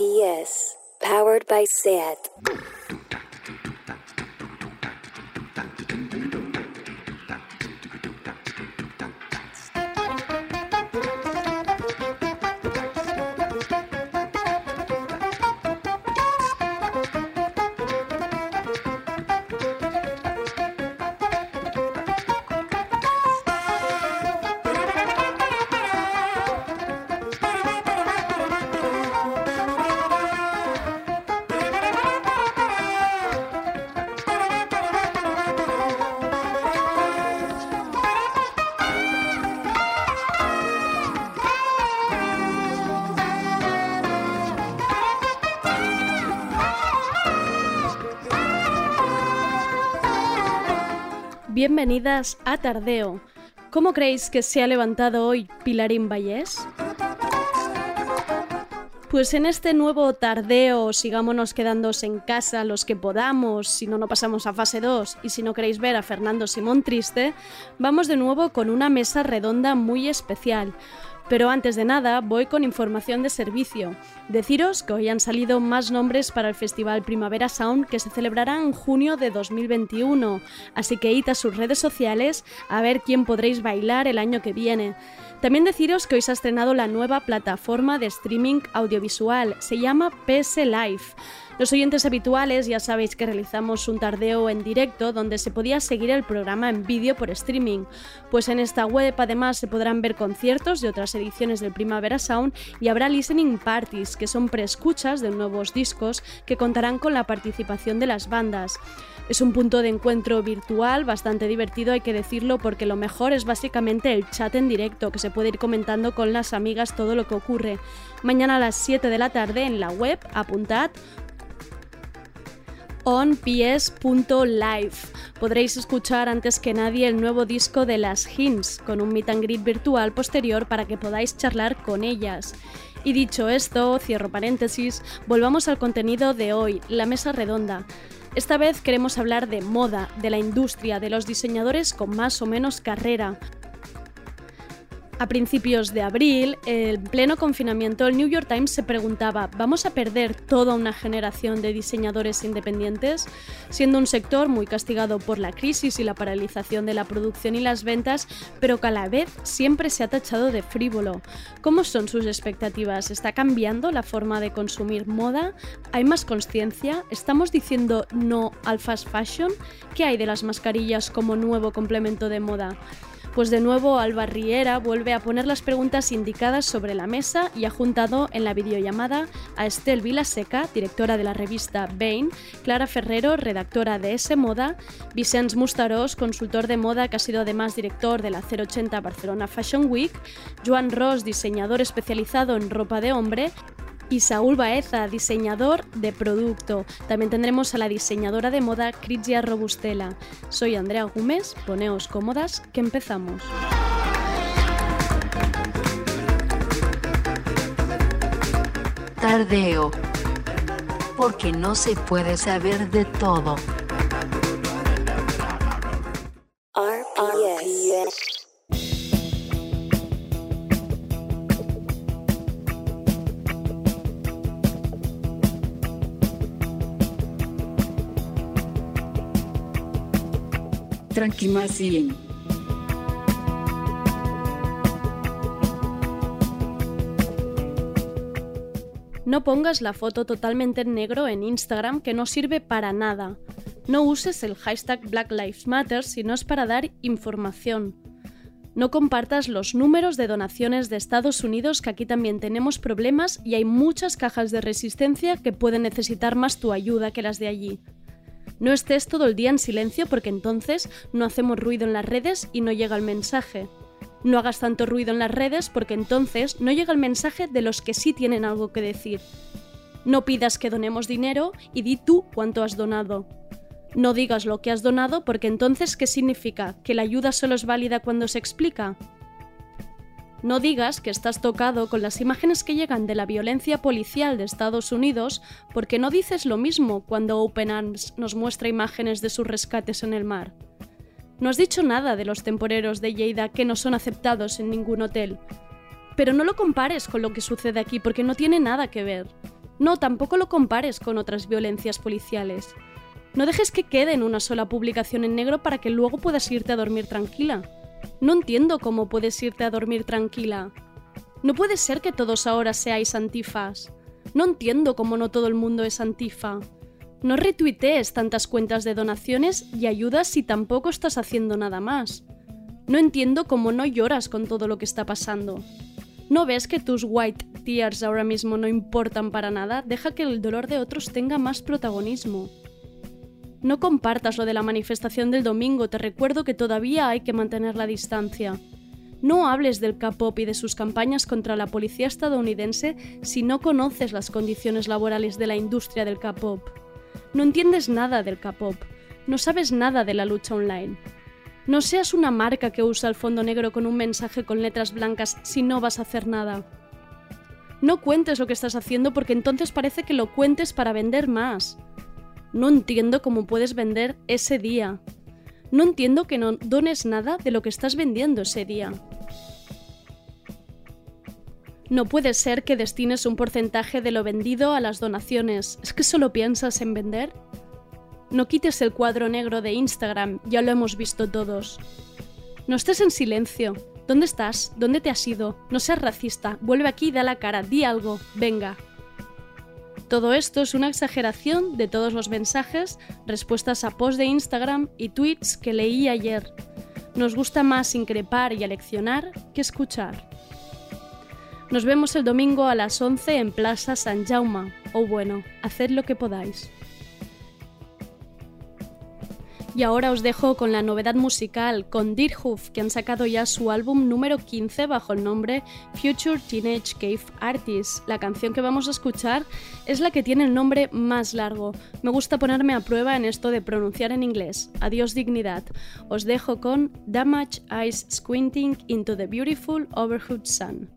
RPS, powered by SAT. Bienvenidas a Tardeo. ¿Cómo creéis que se ha levantado hoy Pilarín Vallés? Pues en este nuevo tardeo, sigámonos quedándoos en casa los que podamos, si no, no pasamos a fase 2 y si no queréis ver a Fernando Simón triste, vamos de nuevo con una mesa redonda muy especial. Pero antes de nada, voy con información de servicio. Deciros que hoy han salido más nombres para el Festival Primavera Sound que se celebrará en junio de 2021, así que id a sus redes sociales a ver quién podréis bailar el año que viene. También deciros que hoy se ha estrenado la nueva plataforma de streaming audiovisual, se llama PS Live. Los oyentes habituales ya sabéis que realizamos un tardeo en directo donde se podía seguir el programa en vídeo por streaming, pues en esta web además se podrán ver conciertos de otras ediciones del Primavera Sound y habrá listening parties, que son preescuchas de nuevos discos que contarán con la participación de las bandas. Es un punto de encuentro virtual bastante divertido, hay que decirlo, porque lo mejor es básicamente el chat en directo, que se puede ir comentando con las amigas todo lo que ocurre. Mañana a las 7 de la tarde en la web, apuntad onps.live. Podréis escuchar antes que nadie el nuevo disco de las Hints, con un meet and greet virtual posterior para que podáis charlar con ellas. Y dicho esto, cierro paréntesis, volvamos al contenido de hoy, la mesa redonda. Esta vez queremos hablar de moda, de la industria, de los diseñadores con más o menos carrera, a principios de abril, en pleno confinamiento, el New York Times se preguntaba, ¿vamos a perder toda una generación de diseñadores independientes? Siendo un sector muy castigado por la crisis y la paralización de la producción y las ventas, pero que a la vez siempre se ha tachado de frívolo. ¿Cómo son sus expectativas? ¿Está cambiando la forma de consumir moda? ¿Hay más conciencia? ¿Estamos diciendo no al fast fashion? ¿Qué hay de las mascarillas como nuevo complemento de moda? Pues de nuevo Alba Riera vuelve a poner las preguntas indicadas sobre la mesa y ha juntado en la videollamada a Estel Vilaseca, directora de la revista Bain, Clara Ferrero, redactora de S Moda, Vicens Mustarós, consultor de moda que ha sido además director de la 080 Barcelona Fashion Week, Joan Ross, diseñador especializado en ropa de hombre, y Saúl Baeza, diseñador de producto. También tendremos a la diseñadora de moda Critia Robustela. Soy Andrea Gómez, poneos cómodas que empezamos. Tardeo. Porque no se puede saber de todo. Tranquimacín. No pongas la foto totalmente en negro en Instagram que no sirve para nada. No uses el hashtag Black Lives Matter si no es para dar información. No compartas los números de donaciones de Estados Unidos, que aquí también tenemos problemas y hay muchas cajas de resistencia que pueden necesitar más tu ayuda que las de allí. No estés todo el día en silencio porque entonces no hacemos ruido en las redes y no llega el mensaje. No hagas tanto ruido en las redes porque entonces no llega el mensaje de los que sí tienen algo que decir. No pidas que donemos dinero y di tú cuánto has donado. No digas lo que has donado porque entonces ¿qué significa? ¿Que la ayuda solo es válida cuando se explica? No digas que estás tocado con las imágenes que llegan de la violencia policial de Estados Unidos porque no dices lo mismo cuando Open Arms nos muestra imágenes de sus rescates en el mar. No has dicho nada de los temporeros de Lleida que no son aceptados en ningún hotel. Pero no lo compares con lo que sucede aquí porque no tiene nada que ver. No, tampoco lo compares con otras violencias policiales. No dejes que quede en una sola publicación en negro para que luego puedas irte a dormir tranquila. No entiendo cómo puedes irte a dormir tranquila. No puede ser que todos ahora seáis antifas. No entiendo cómo no todo el mundo es antifa. No retuitees tantas cuentas de donaciones y ayudas si tampoco estás haciendo nada más. No entiendo cómo no lloras con todo lo que está pasando. ¿No ves que tus white tears ahora mismo no importan para nada? Deja que el dolor de otros tenga más protagonismo. No compartas lo de la manifestación del domingo, te recuerdo que todavía hay que mantener la distancia. No hables del K-pop y de sus campañas contra la policía estadounidense si no conoces las condiciones laborales de la industria del K-pop. No entiendes nada del K-pop, no sabes nada de la lucha online. No seas una marca que usa el fondo negro con un mensaje con letras blancas si no vas a hacer nada. No cuentes lo que estás haciendo porque entonces parece que lo cuentes para vender más. No entiendo cómo puedes vender ese día. No entiendo que no dones nada de lo que estás vendiendo ese día. No puede ser que destines un porcentaje de lo vendido a las donaciones. ¿Es que solo piensas en vender? No quites el cuadro negro de Instagram, ya lo hemos visto todos. No estés en silencio. ¿Dónde estás? ¿Dónde te has ido? No seas racista. Vuelve aquí y da la cara. Di algo. Venga. Todo esto es una exageración de todos los mensajes, respuestas a posts de Instagram y tweets que leí ayer. Nos gusta más increpar y aleccionar que escuchar. Nos vemos el domingo a las 11 en Plaza San Jaume. O bueno, haced lo que podáis. Y ahora os dejo con la novedad musical, con Dirhoof, que han sacado ya su álbum número 15 bajo el nombre Future Teenage Cave Artist. La canción que vamos a escuchar es la que tiene el nombre más largo. Me gusta ponerme a prueba en esto de pronunciar en inglés. Adiós dignidad. Os dejo con Damage Eyes Squinting into the Beautiful Overhood Sun.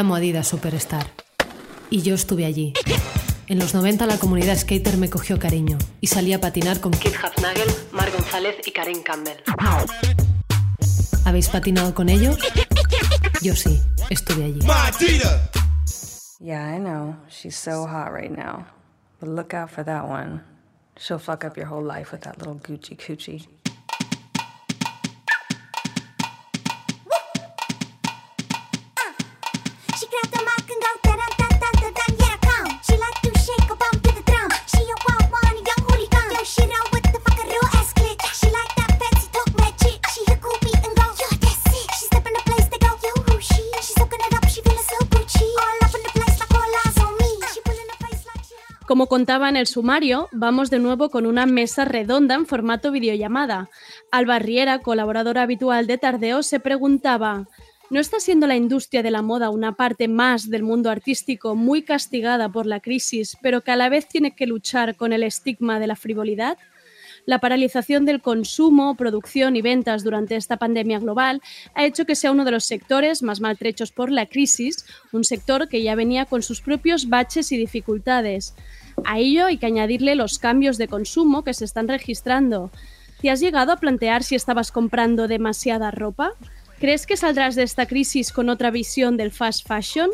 Llamo Adidas Superstar. Y yo estuve allí. En los 90 la comunidad skater me cogió cariño y salí a patinar con Kid Hafnagel, Mar González y Karen Campbell. ¿Habéis patinado con ellos? Yo sí, estuve allí. Yeah, I know. She's so hot right now. But look out for that one. She'll fuck up your whole life with that little Gucci coochie. Contaba en el sumario, vamos de nuevo con una mesa redonda en formato videollamada. Alba Riera, colaboradora habitual de Tardeo, se preguntaba ¿No está siendo la industria de la moda una parte más del mundo artístico muy castigada por la crisis, pero que a la vez tiene que luchar con el estigma de la frivolidad? La paralización del consumo, producción y ventas durante esta pandemia global ha hecho que sea uno de los sectores más maltrechos por la crisis, un sector que ya venía con sus propios baches y dificultades. A ello hay que añadirle los cambios de consumo que se están registrando. ¿Te has llegado a plantear si estabas comprando demasiada ropa? ¿Crees que saldrás de esta crisis con otra visión del fast fashion?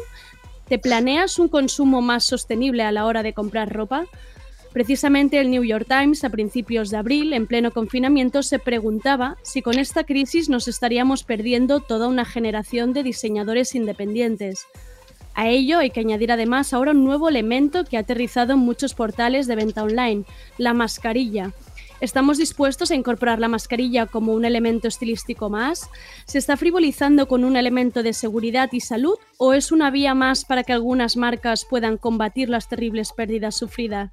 ¿Te planeas un consumo más sostenible a la hora de comprar ropa? Precisamente el New York Times, a principios de abril, en pleno confinamiento, se preguntaba si con esta crisis nos estaríamos perdiendo toda una generación de diseñadores independientes. A ello hay que añadir además ahora un nuevo elemento que ha aterrizado en muchos portales de venta online, la mascarilla. ¿Estamos dispuestos a incorporar la mascarilla como un elemento estilístico más? ¿Se está frivolizando con un elemento de seguridad y salud o es una vía más para que algunas marcas puedan combatir las terribles pérdidas sufridas?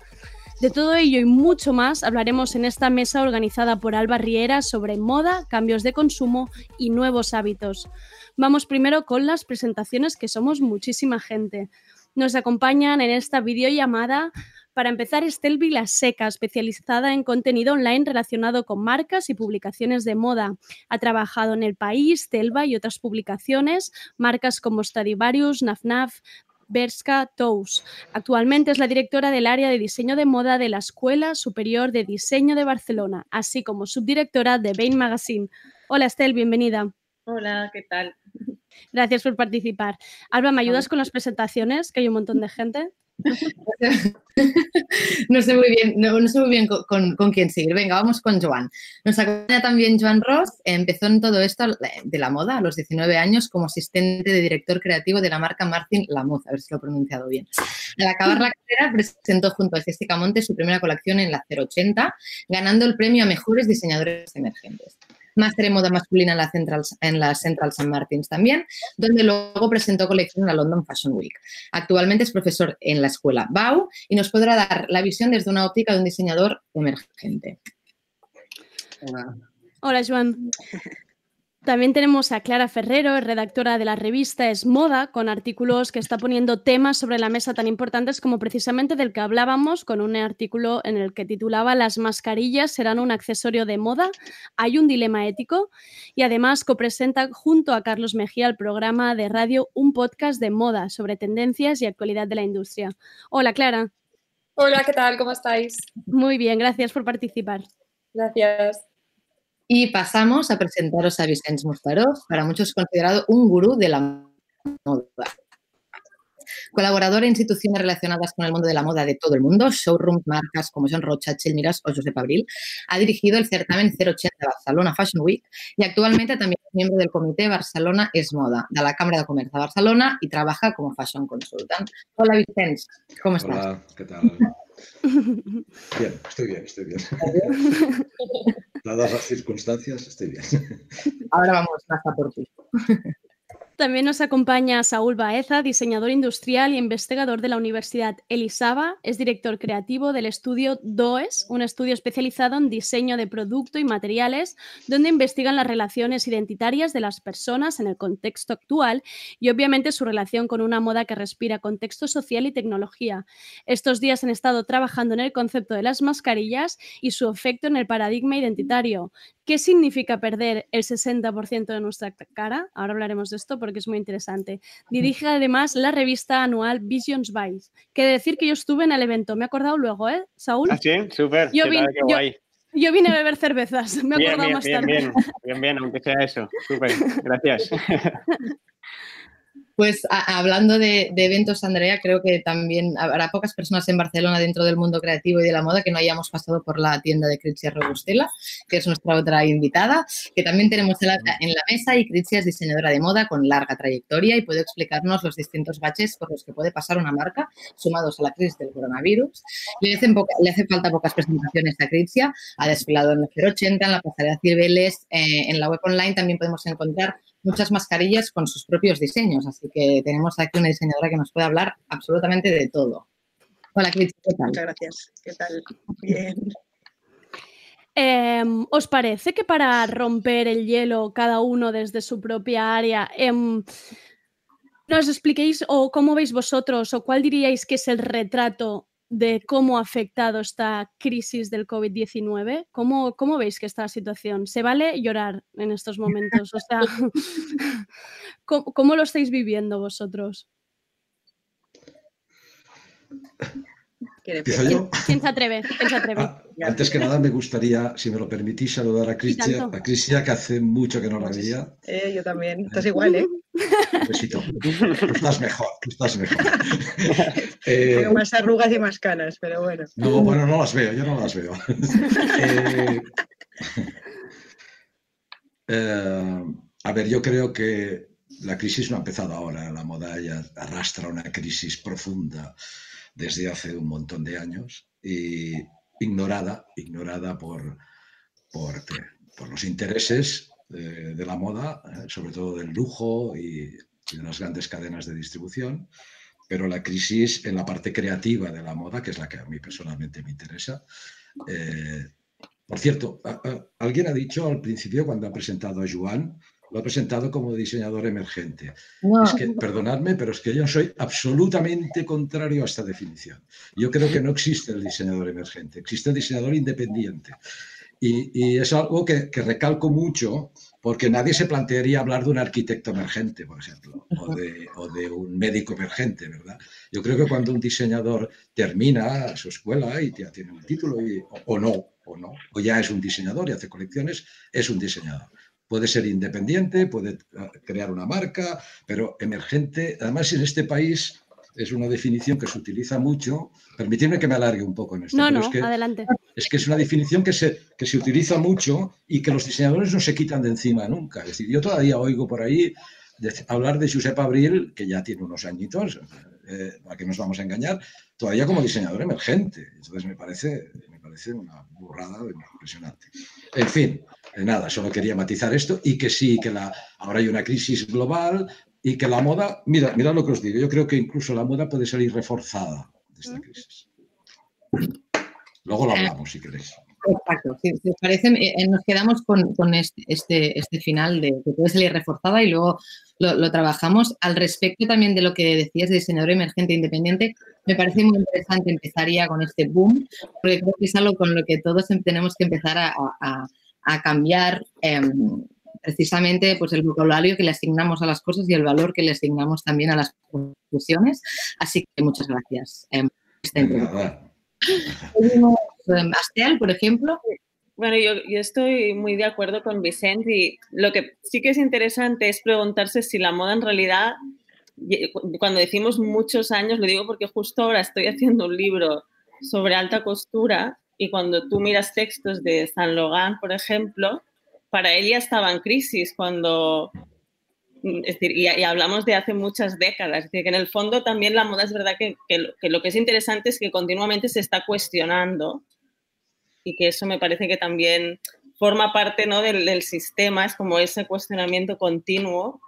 De todo ello y mucho más hablaremos en esta mesa organizada por Alba Riera sobre moda, cambios de consumo y nuevos hábitos. Vamos primero con las presentaciones, que somos muchísima gente. Nos acompañan en esta videollamada para empezar, Estel Vilaseca, especializada en contenido online relacionado con marcas y publicaciones de moda. Ha trabajado en El País, Telva y otras publicaciones, marcas como Stradivarius, Nafnaf, Berska Tous. Actualmente es la directora del área de diseño de moda de la Escuela Superior de Diseño de Barcelona, así como subdirectora de Bain Magazine. Hola Estel, bienvenida. Hola, ¿qué tal? Gracias por participar. Alba, ¿me ayudas con las presentaciones? Que hay un montón de gente. no sé muy bien, no, sé muy bien con, quién seguir. Venga, vamos con Joan. Nos acompaña también Joan Ross. Empezó en todo esto de la moda a los 19 años como asistente de director creativo de la marca Martin Lamuz, a ver si lo he pronunciado bien. Al acabar la carrera, presentó junto a Jessica Monte su primera colección en la 080, ganando el premio a mejores diseñadores emergentes máster en moda masculina en la, Central, en la Central St. Martins también, donde luego presentó colección en la London Fashion Week. Actualmente es profesor en la escuela BAU y nos podrá dar la visión desde una óptica de un diseñador emergente. Hola. Hola, Joan. También tenemos a Clara Ferrero, redactora de la revista Es Moda, con artículos que está poniendo temas sobre la mesa tan importantes como precisamente del que hablábamos, con un artículo en el que titulaba Las mascarillas serán un accesorio de moda. Hay un dilema ético. Y además copresenta junto a Carlos Mejía el programa de radio Un podcast de moda sobre tendencias y actualidad de la industria. Hola, Clara. Hola, ¿qué tal? ¿Cómo estáis? Muy bien, gracias por participar. Gracias. Y pasamos a presentaros a Vicente Mustarós, para muchos considerado un gurú de la moda. Colaborador en instituciones relacionadas con el mundo de la moda de todo el mundo, showrooms, marcas como John Rocha, Miras o Josep Abril. Ha dirigido el certamen 080 Barcelona Fashion Week y actualmente también es miembro del comité Barcelona es Moda de la Cámara de Comercio de Barcelona y trabaja como fashion consultant. Hola Vicente, ¿cómo estás? Hola, ¿qué tal? Bien, estoy bien, estoy bien. Dadas las circunstancias, estoy bien. Ahora vamos a por ti. También nos acompaña Saúl Baeza, diseñador industrial y investigador de la Universidad Elisaba. Es director creativo del estudio DOES, un estudio especializado en diseño de producto y materiales, donde investigan las relaciones identitarias de las personas en el contexto actual y obviamente su relación con una moda que respira contexto social y tecnología. Estos días han estado trabajando en el concepto de las mascarillas y su efecto en el paradigma identitario. ¿Qué significa perder el 60% de nuestra cara? Ahora hablaremos de esto porque que es muy interesante. Dirige además la revista anual Visions Vice, que decir que yo estuve en el evento, me he acordado luego, ¿eh, Saúl? Ah, sí, súper. Yo ¿Qué vine- tal? Qué yo- guay. Yo vine a beber cervezas, me he acordado bien, más bien, bien, bien, bien, aunque sea eso. Súper, gracias. Pues a- hablando de, de eventos, Andrea, creo que también habrá pocas personas en Barcelona dentro del mundo creativo y de la moda que no hayamos pasado por la tienda de Critsia Robustela, que es nuestra otra invitada, que también tenemos en la, en la mesa y Critsia es diseñadora de moda con larga trayectoria y puede explicarnos los distintos baches por los que puede pasar una marca sumados a la crisis del coronavirus. Le hacen, poca- le hace falta pocas presentaciones a Critsia, ha desfilado en el 080, en la pasarela Cibeles, eh, en la web online también podemos encontrar muchas mascarillas con sus propios diseños. Así que tenemos aquí una diseñadora que nos puede hablar absolutamente de todo. Hola, Cris, ¿qué tal? Muchas gracias. ¿Qué tal? Bien. Em, ¿Os parece que para romper el hielo, cada uno desde su propia área, em, nos expliquéis o cómo veis vosotros o cuál diríais que es el retrato de cómo ha afectado esta crisis del COVID-19? ¿Cómo, ¿Cómo veis que esta situación? ¿Se vale llorar en estos momentos? O sea, ¿cómo, cómo lo estáis viviendo vosotros? ¿Quién ¿Empiezo yo? ¿Quién se atreve? ¿Quién se atreve? Ah, antes que nada, me gustaría, si me lo permitís, saludar a Cristia, a Cristia, que hace mucho que no la veía. Eh, yo también. Estás igual, ¿eh? Un besito. Tú estás mejor, tú estás mejor. Eh, Tengo más arrugas y más canas, pero bueno. no, bueno, no las veo, yo no las veo. Eh, eh, a ver, yo creo que la crisis no ha empezado ahora. La moda ya arrastra una crisis profunda desde hace un montón de años y ignorada, ignorada por, por, los intereses eh, de la moda, eh, sobre todo del lujo y, de las grandes cadenas de distribución. Pero la crisis en la parte creativa de la moda, que es la que a mí personalmente me interesa, eh, por cierto, alguien ha dicho al principio cuando ha presentado a Joan, lo ha presentado como diseñador emergente. No, Es que, perdonadme, pero es que yo soy absolutamente contrario a esta definición. Yo creo que no existe el diseñador emergente, existe el diseñador independiente. Y, y es algo que, que recalco mucho porque nadie se plantearía hablar de un arquitecto emergente, por ejemplo, o de, o de un médico emergente, ¿verdad? Yo creo que cuando un diseñador termina su escuela y ya tiene un título, y- o, o no, o no, o ya es un diseñador y hace colecciones, es un diseñador. Puede ser independiente, puede eh, crear una marca, pero emergente, además en este país es una definición que se utiliza mucho. Permitidme que me alargue un poco en esto. No, pero no, es que, adelante. es que es una definición que se, que se utiliza mucho y que los diseñadores no se quitan de encima nunca. Es decir, yo todavía oigo por ahí de- hablar de Josep Abril, que ya tiene unos añitos, eh, a que nos vamos a engañar, todavía como diseñador emergente. Entonces me parece, me parece una burrada impresionante. En fin, eh, nada, solo quería matizar esto y que sí, que la, ahora hay una crisis global y que la moda, mira, mira lo que os digo, yo creo que incluso la moda puede salir reforzada de esta crisis. Luego lo hablamos si queréis. Exacto. Si, si os parece, eh, eh, nos quedamos con, con este, este, este final de que puede salir reforzada y luego lo, lo trabajamos. Al respecto también de lo que decías de diseñador emergente independiente, me parece muy interesante empezar ya con este boom, porque creo que es algo con lo que todos em- tenemos que empezar a, a- a cambiar em, precisamente pues, el vocabulario que le asignamos a las cosas y el valor que le asignamos también a las profesiones. Así que muchas gracias. em, em, Astel, por ejemplo. Bueno, yo, yo estoy muy de acuerdo con Vicente y lo que sí que es interesante es preguntarse si la moda en realidad, cuando decimos muchos años, lo digo porque justo ahora estoy haciendo un libro sobre alta costura y cuando tú miras textos de Saint Laurent, por ejemplo, para él ya estaba en crisis cuando, decir, y, hablamos de hace muchas décadas, es decir, que en el fondo también la moda es verdad que, que lo que es interesante es que continuamente se está cuestionando y que eso me parece que también forma parte ¿no? del, del sistema, es como ese cuestionamiento continuo.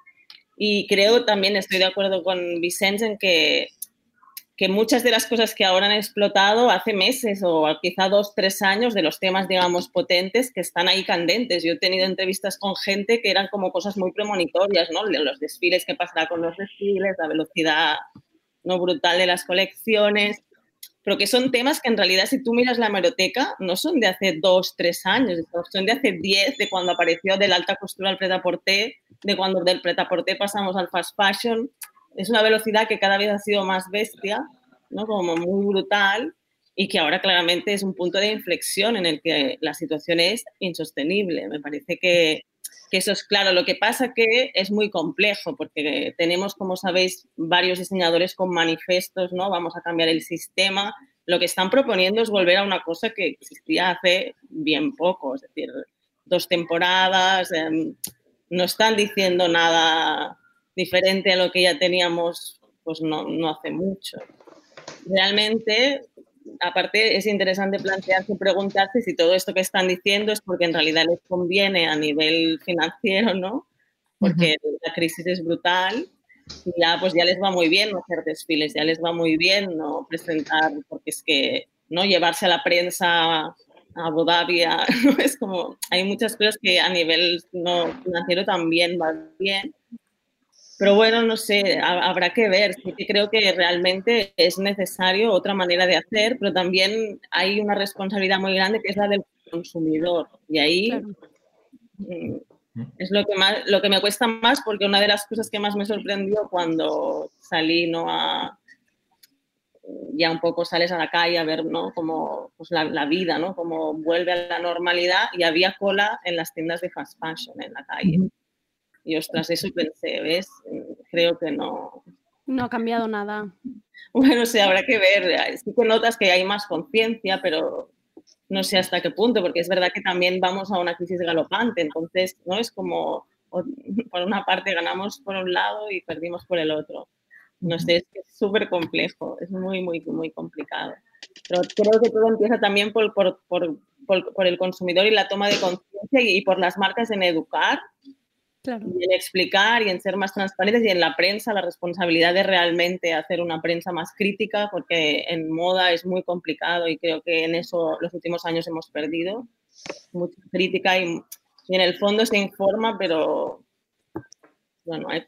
Y creo también, estoy de acuerdo con Vicente en que, que muchas de las cosas que ahora han explotado hace meses o quizá dos, tres años de los temas, digamos, potentes que están ahí candentes. Yo he tenido entrevistas con gente que eran como cosas muy premonitorias, ¿no? Los desfiles, qué pasará con los desfiles, la velocidad no brutal de las colecciones pero que son temas que en realidad si tú miras la hemeroteca no son de hace dos, tres años, son de hace diez, de cuando apareció de la alta costura al pret-à-porter de cuando del pretaporté pasamos al fast fashion, es una velocidad que cada vez ha sido más bestia, ¿no? como muy brutal, y que ahora claramente es un punto de inflexión en el que la situación es insostenible. Me parece que, eso es claro. Lo que pasa que es muy complejo porque tenemos, como sabéis, varios diseñadores con manifestos, ¿no? Vamos a cambiar el sistema. Lo que están proponiendo es volver a una cosa que existía hace bien poco, es decir, dos temporadas, eh, no están diciendo nada diferente a lo que ya teníamos pues no, no hace mucho. Realmente aparte es interesante plantearse, preguntarse si todo esto que están diciendo es porque en realidad les conviene a nivel financiero, ¿no? Porque uh -huh. la crisis es brutal y ya pues ya les va muy bien no hacer desfiles, ya les va muy bien no presentar, porque es que no llevarse a la prensa a Abu Dhabi, a, ¿no? es como hay muchas cosas que a nivel no financiero también van bien pero bueno, no sé, habrá que ver. Sí que creo que realmente es necesario otra manera de hacer, pero también hay una responsabilidad muy grande que es la del consumidor. Y ahí claro. es lo que, más, lo que me cuesta más porque una de las cosas que más me sorprendió cuando salí ¿no? a, ya un poco sales a la calle a ver ¿no? como pues, la, la, vida, ¿no? cómo vuelve a la normalidad y había cola en las tiendas de fast fashion en la calle. Y ostras, eso pensé, ¿ves? Creo que no. No ha cambiado nada. Bueno, sí, habrá que ver. Sí que notas que hay más conciencia, pero no sé hasta qué punto, porque es verdad que también vamos a una crisis galopante. Entonces, ¿no? Es como, por una parte ganamos por un lado y perdimos por el otro. No sé, es súper complejo, es muy, muy, muy complicado. Pero creo que todo empieza también por, por, por, por el consumidor y la toma de conciencia y, y por las marcas en educar Claro. Y en explicar y en ser más transparentes y en la prensa la responsabilidad de realmente hacer una prensa más crítica porque en moda es muy complicado y creo que en eso los últimos años hemos perdido mucha crítica y, y en el fondo se informa pero bueno, hay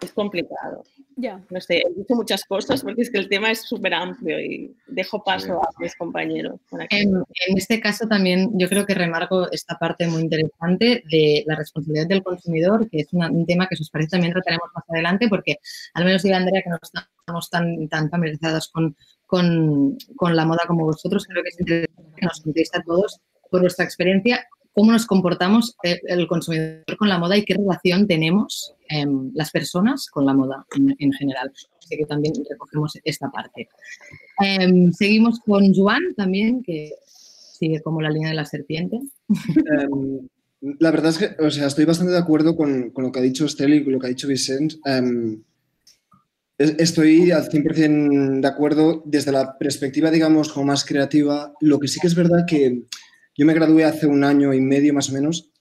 es complicado. Ya. No sé, he dicho muchas cosas porque es que el tema es súper amplio y dejo paso a mis compañeros. En, en, este caso también yo creo que remarco esta parte muy interesante de la responsabilidad del consumidor, que es una, un tema que os parece también trataremos más adelante porque al menos yo y Andrea que no estamos tan, tan familiarizados con, con, con la moda como vosotros, creo que es interesante que nos contéis a todos por vuestra experiencia cómo nos comportamos el, el, consumidor con la moda y qué relación tenemos eh, las personas con la moda en, en, general. Así que también recogemos esta parte. Eh, seguimos con Joan también, que sigue como la línea de la serpiente. Um, la verdad es que, o sea, estoy bastante de acuerdo con, con lo que ha dicho Estel y con lo que ha dicho Vicente. Estoy al 100% de acuerdo desde la perspectiva, digamos, como más creativa. Lo que sí que es verdad que yo me gradué hace un año y medio más o menos.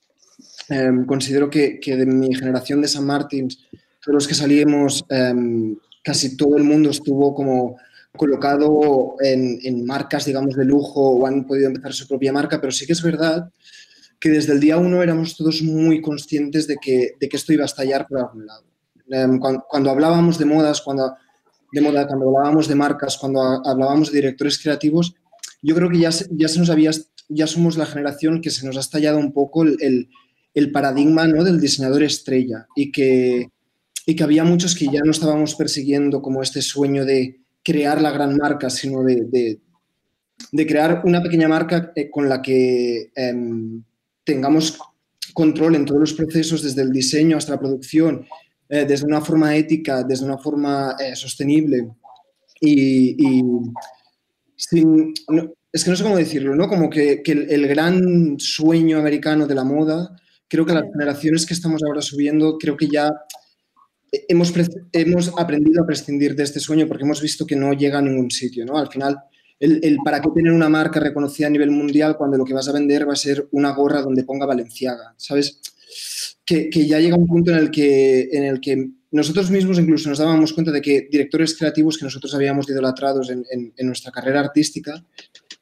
Eh, considero que, que, de mi generación de San Martín, de los que salimos, eh, casi todo el mundo estuvo como colocado en, en, marcas, digamos, de lujo o han podido empezar su propia marca, pero sí que es verdad que desde el día uno éramos todos muy conscientes de que, de que esto iba a estallar por algún lado. Eh, cuando, hablábamos de modas, cuando, de moda, cuando hablábamos de marcas, cuando hablábamos de directores creativos, yo creo que ya, ya se nos había ya somos la generación que se nos ha estallado un poco el, el paradigma ¿no? del diseñador estrella y que, y que había muchos que ya no estábamos persiguiendo como este sueño de crear la gran marca, sino de, de, crear una pequeña marca eh, con la que eh, tengamos control en todos los procesos, desde el diseño hasta la producción, eh, desde una forma ética, desde una forma eh, sostenible. Y, y es que no sé cómo decirlo, ¿no? Como que, que el, gran sueño americano de la moda, creo que las generaciones que estamos ahora subiendo, creo que ya hemos, hemos aprendido a prescindir de este sueño porque hemos visto que no llega a ningún sitio, ¿no? Al final, el, el, para qué tener una marca reconocida a nivel mundial cuando lo que vas a vender va a ser una gorra donde ponga Valenciaga, ¿sabes? Que, que ya llega un punto en el que, en el que nosotros mismos incluso nos dábamos cuenta de que directores creativos que nosotros habíamos idolatrados en, en, en nuestra carrera artística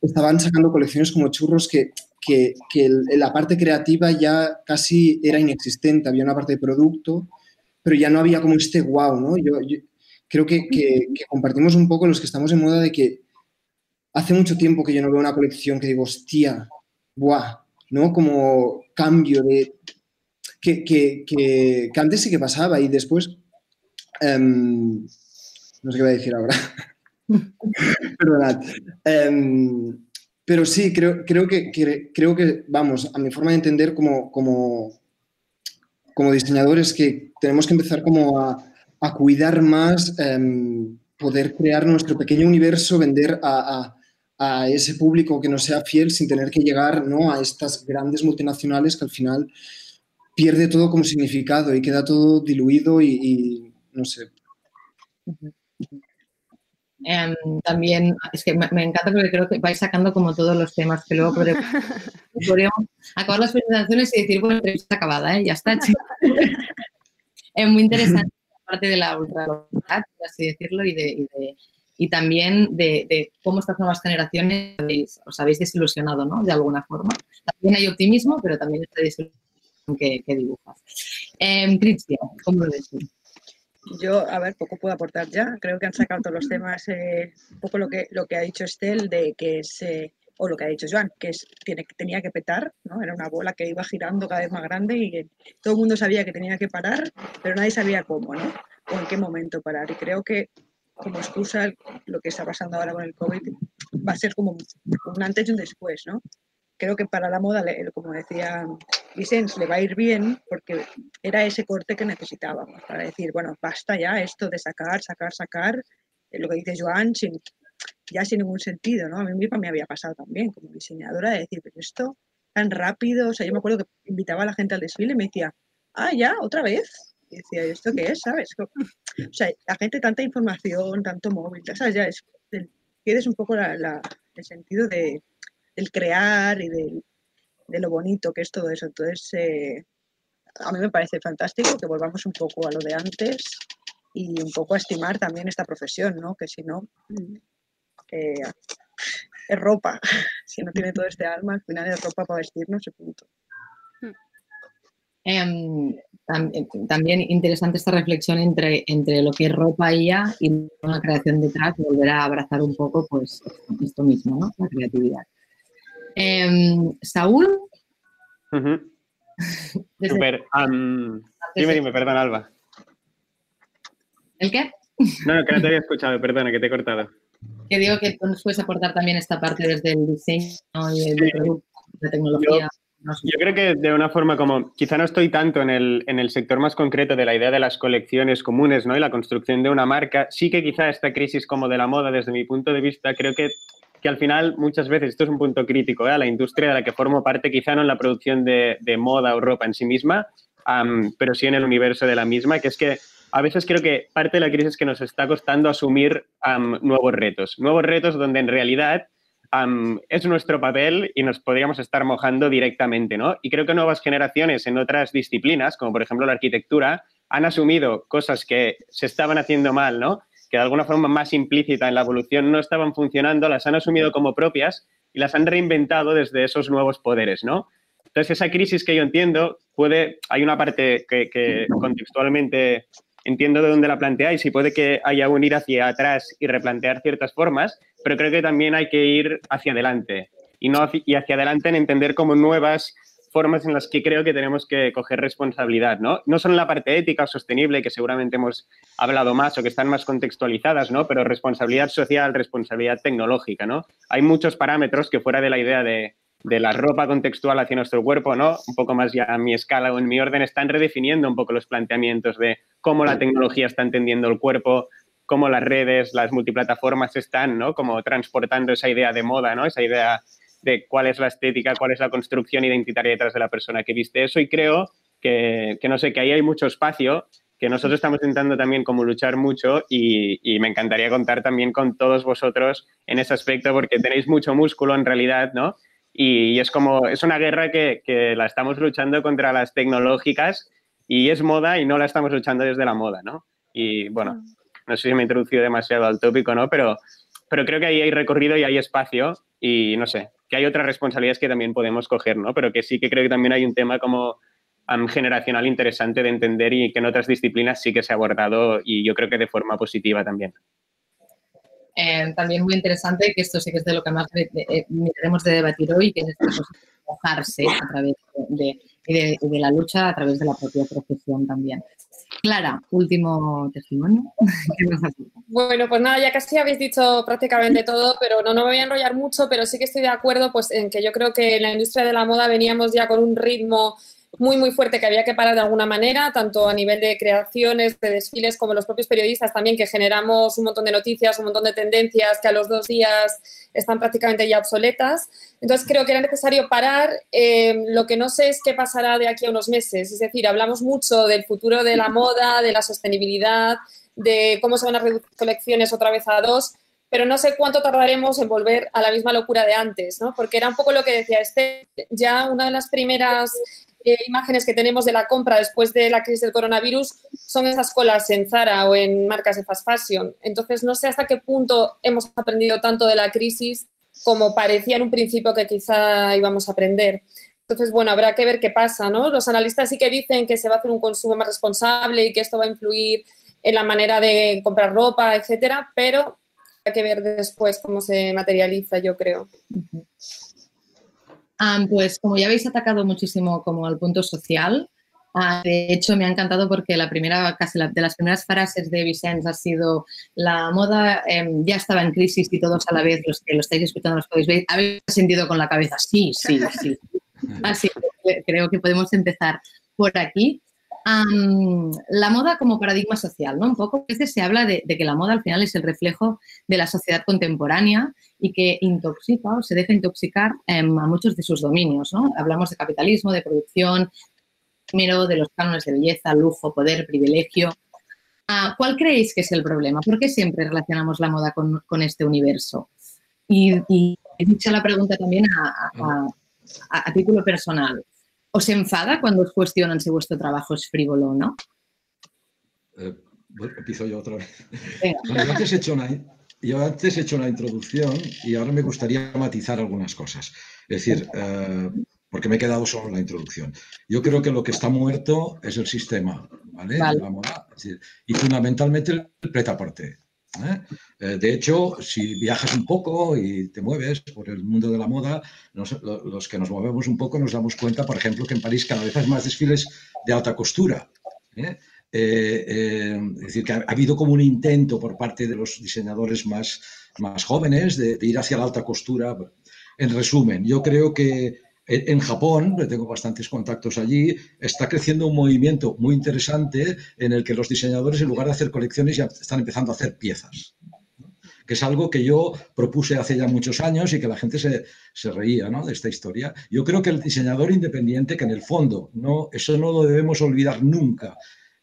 estaban sacando colecciones como churros que, que, que la parte creativa ya casi era inexistente, había una parte de producto, pero ya no había como este wow, ¿no? Yo, creo que, que, compartimos un poco los que estamos en moda de que hace mucho tiempo que yo no veo una colección que digo, hostia, buah, ¿no? Como cambio de... que, que- antes sí que pasaba y después, em, no sé qué voy a decir ahora. Perdonad. Em, pero sí, creo, creo, que, creo que, vamos, a mi forma de entender como, como, como diseñadores que tenemos que empezar como a, a cuidar más, em, poder crear nuestro pequeño universo, vender a, a- ese público que nos sea fiel sin tener que llegar ¿no? a estas grandes multinacionales que al final pierde todo como significado y queda todo diluido y no sé. Em, también, es que me, me encanta porque creo que vais sacando como todos los temas que luego podríamos acabar las presentaciones y decir, bueno, entrevista acabada, ¿eh? ya está. es muy interesante la parte de la ultralocalidad, por así decirlo, y, de, y, de- y también de, de cómo estas nuevas generaciones habéis- os habéis desilusionado, ¿no? De alguna forma. También hay optimismo, pero también esta desilusión que, que dibujas. Em, Cristian, ¿cómo lo ves? Yo, a ver, poco puedo aportar ya. Creo que han sacado todos los temas, eh, un poco lo que, lo que ha dicho Estel, de que es, eh, o lo que ha dicho Joan, que es, tiene, tenía que petar, ¿no? Era una bola que iba girando cada vez más grande y que todo el mundo sabía que tenía que parar, pero nadie sabía cómo, ¿no? O en qué momento parar. Y creo que como excusa lo que está pasando ahora con el COVID va a ser como un antes y un después, ¿no? Creo que para la moda, como decía Vicens, le va a ir bien porque era ese corte que necesitábamos para decir, bueno, basta ya esto de sacar, sacar, sacar, eh, lo que dice Joan, sin, ya sin ningún sentido, ¿no? A mí misma me había pasado también como diseñadora de decir, pero esto tan rápido, o sea, yo me acuerdo que invitaba a la gente al desfile y me decía, ah, ya, otra vez. Y decía, ¿y esto qué es? ¿Sabes? O sea, la gente, tanta información, tanto móvil, ¿sabes? Ya es, pierdes un poco la- la- el sentido de, del crear y del, de lo bonito que es todo eso. Entonces, eh, a mí me parece fantástico que volvamos un poco a lo de antes y un poco a estimar también esta profesión, ¿no? Que si no, eh, es ropa. Si no tiene todo este alma, al final es ropa para vestirnos y punto. Em, tam- también interesante esta reflexión entre, entre lo que es ropa IA y una creación detrás, volver a abrazar un poco pues esto mismo, ¿no? La creatividad. Em, Saúl, desde- Súper. am, dime, dime, perdón, Alba. ¿el qué? No, no, que no te había escuchado, perdona, que te he cortado. Que digo que tú nos puedes aportar también esta parte desde el diseño y el producto, la tecnología. no sé. Yo creo que de una forma como, quizá no estoy tanto en el, en el sector más concreto de la idea de las colecciones comunes ¿no? y la construcción de una marca, sí que quizá esta crisis como de la moda, desde mi punto de vista, creo que, que al final muchas veces, esto es un punto crítico, ¿eh? la industria de la que formo parte, quizá no en la producción de, moda o ropa en sí misma, pero sí en el universo de la misma, que es que a veces creo que parte de la crisis es que nos está costando asumir nuevos retos, nuevos retos donde en realidad es nuestro papel y nos podríamos estar mojando directamente, ¿no? Y creo que nuevas generaciones en otras disciplinas, como por ejemplo la arquitectura, han asumido cosas que se estaban haciendo mal, ¿no? De alguna forma más implícita en la evolución no estaban funcionando, las han asumido como propias y las han reinventado desde esos nuevos poderes, ¿no? Entonces, esa crisis que yo entiendo puede, hay una parte que, contextualmente entiendo de dónde la planteáis y puede que haya un ir hacia atrás y replantear ciertas formas, pero creo que también hay que ir hacia adelante y, no y hacia adelante en entender como nuevas formas en las que creo que tenemos que coger responsabilidad, ¿no? No solo en la parte ética o sostenible, que seguramente hemos hablado más o que están más contextualizadas, ¿no? Pero responsabilidad social, responsabilidad tecnológica, ¿no? Hay muchos parámetros que fuera de la idea de, de la ropa contextual hacia nuestro cuerpo, ¿no? Un poco más ya a mi escala o en mi orden, están redefiniendo un poco los planteamientos de cómo la tecnología está entendiendo el cuerpo, cómo las redes, las multiplataformas están, ¿no? Como transportando esa idea de moda, ¿no? Esa idea de cuál es la estética, cuál es la construcción identitaria detrás de la persona que viste eso y creo que, que no sé, que ahí hay mucho espacio que nosotros estamos intentando también como luchar mucho y, y, me encantaría contar también con todos vosotros en ese aspecto porque tenéis mucho músculo en realidad, ¿no? Y, y es como, es una guerra que, que, la estamos luchando contra las tecnológicas y es moda y no la estamos luchando desde la moda, ¿no? Y bueno, no sé si me he introducido demasiado al tópico, ¿no? Pero, pero creo que ahí hay recorrido y hay espacio y no sé, que hay otras responsabilidades que también podemos coger, ¿no? Pero que sí que creo que también hay un tema como um, generacional interesante de entender y que en otras disciplinas sí que se ha abordado y yo creo que de forma positiva también. Eh, también muy interesante, que esto sí que es de lo que más de, de, miraremos de debatir hoy, que es esta cosa de mojarse a través de, de la lucha a través de la propia profesión también. Clara, último testimonio. Bueno, pues nada, ya casi habéis dicho prácticamente todo, pero no, no me voy a enrollar mucho, pero sí que estoy de acuerdo pues, en que yo creo que en la industria de la moda veníamos ya con un ritmo muy, muy fuerte que había que parar de alguna manera, tanto a nivel de creaciones, de desfiles, como los propios periodistas también, que generamos un montón de noticias, un montón de tendencias que a los dos días están prácticamente ya obsoletas. Entonces creo que era necesario parar. Eh, lo que no sé es qué pasará de aquí a unos meses. Es decir, hablamos mucho del futuro de la moda, de la sostenibilidad, de cómo se van a reducir colecciones otra vez a dos, pero no sé cuánto tardaremos en volver a la misma locura de antes, ¿no? Porque era un poco lo que decía este, ya una de las primeras eh, imágenes que tenemos de la compra después de la crisis del coronavirus son esas colas en Zara o en marcas de fast fashion. Entonces, no sé hasta qué punto hemos aprendido tanto de la crisis como parecía en un principio que quizá íbamos a aprender. Entonces, bueno, habrá que ver qué pasa, ¿no? Los analistas sí que dicen que se va a hacer un consumo más responsable y que esto va a influir en la manera de comprar ropa, etcétera, pero hay que ver después cómo se materializa, yo creo. Ah, pues como ya habéis atacado muchísimo como al punto social, ah, de hecho me ha encantado porque la primera, casi la- de las primeras frases de Vicens ha sido la moda em, ya estaba en crisis y todos a la vez, los que lo estáis escuchando los podéis ver, habéis sentido con la cabeza, sí, sí, sí. Así que creo que podemos empezar por aquí. La moda como paradigma social, ¿no? Un poco, a veces se habla de, que la moda al final es el reflejo de la sociedad contemporánea y que intoxica o se deja intoxicar em, a muchos de sus dominios, ¿no? Hablamos de capitalismo, de producción, primero de los cánones de belleza, lujo, poder, privilegio. Ah, ¿Cuál creéis que es el problema? ¿Por qué siempre relacionamos la moda con, este universo? Y, he dicho la pregunta también a, a- a- a título personal. ¿Os enfada cuando os cuestionan si vuestro trabajo es frívolo o no? Eh, bueno, empiezo yo otra vez. Bueno, yo, antes he hecho una, yo antes he hecho una introducción y ahora me gustaría matizar algunas cosas. Es decir, eh, porque me he quedado solo en la introducción. Yo creo que lo que está muerto es el sistema, ¿vale? Decir, y fundamentalmente el prêt-à-porter. ¿Eh? Eh, De hecho, si viajas un poco y te mueves por el mundo de la moda, los que nos movemos un poco nos damos cuenta, por ejemplo, que en París cada vez hay más desfiles de alta costura. ¿eh? Eh, es decir, que ha, ha habido como un intento por parte de los diseñadores más, más jóvenes de ir hacia la alta costura. En resumen, yo creo que en, Japón, tengo bastantes contactos allí, está creciendo un movimiento muy interesante en el que los diseñadores, en lugar de hacer colecciones, ya están empezando a hacer piezas que es algo que yo propuse hace ya muchos años y que la gente se, se reía ¿no? de esta historia. Yo creo que el diseñador independiente, que en el fondo, no, eso no lo debemos olvidar nunca,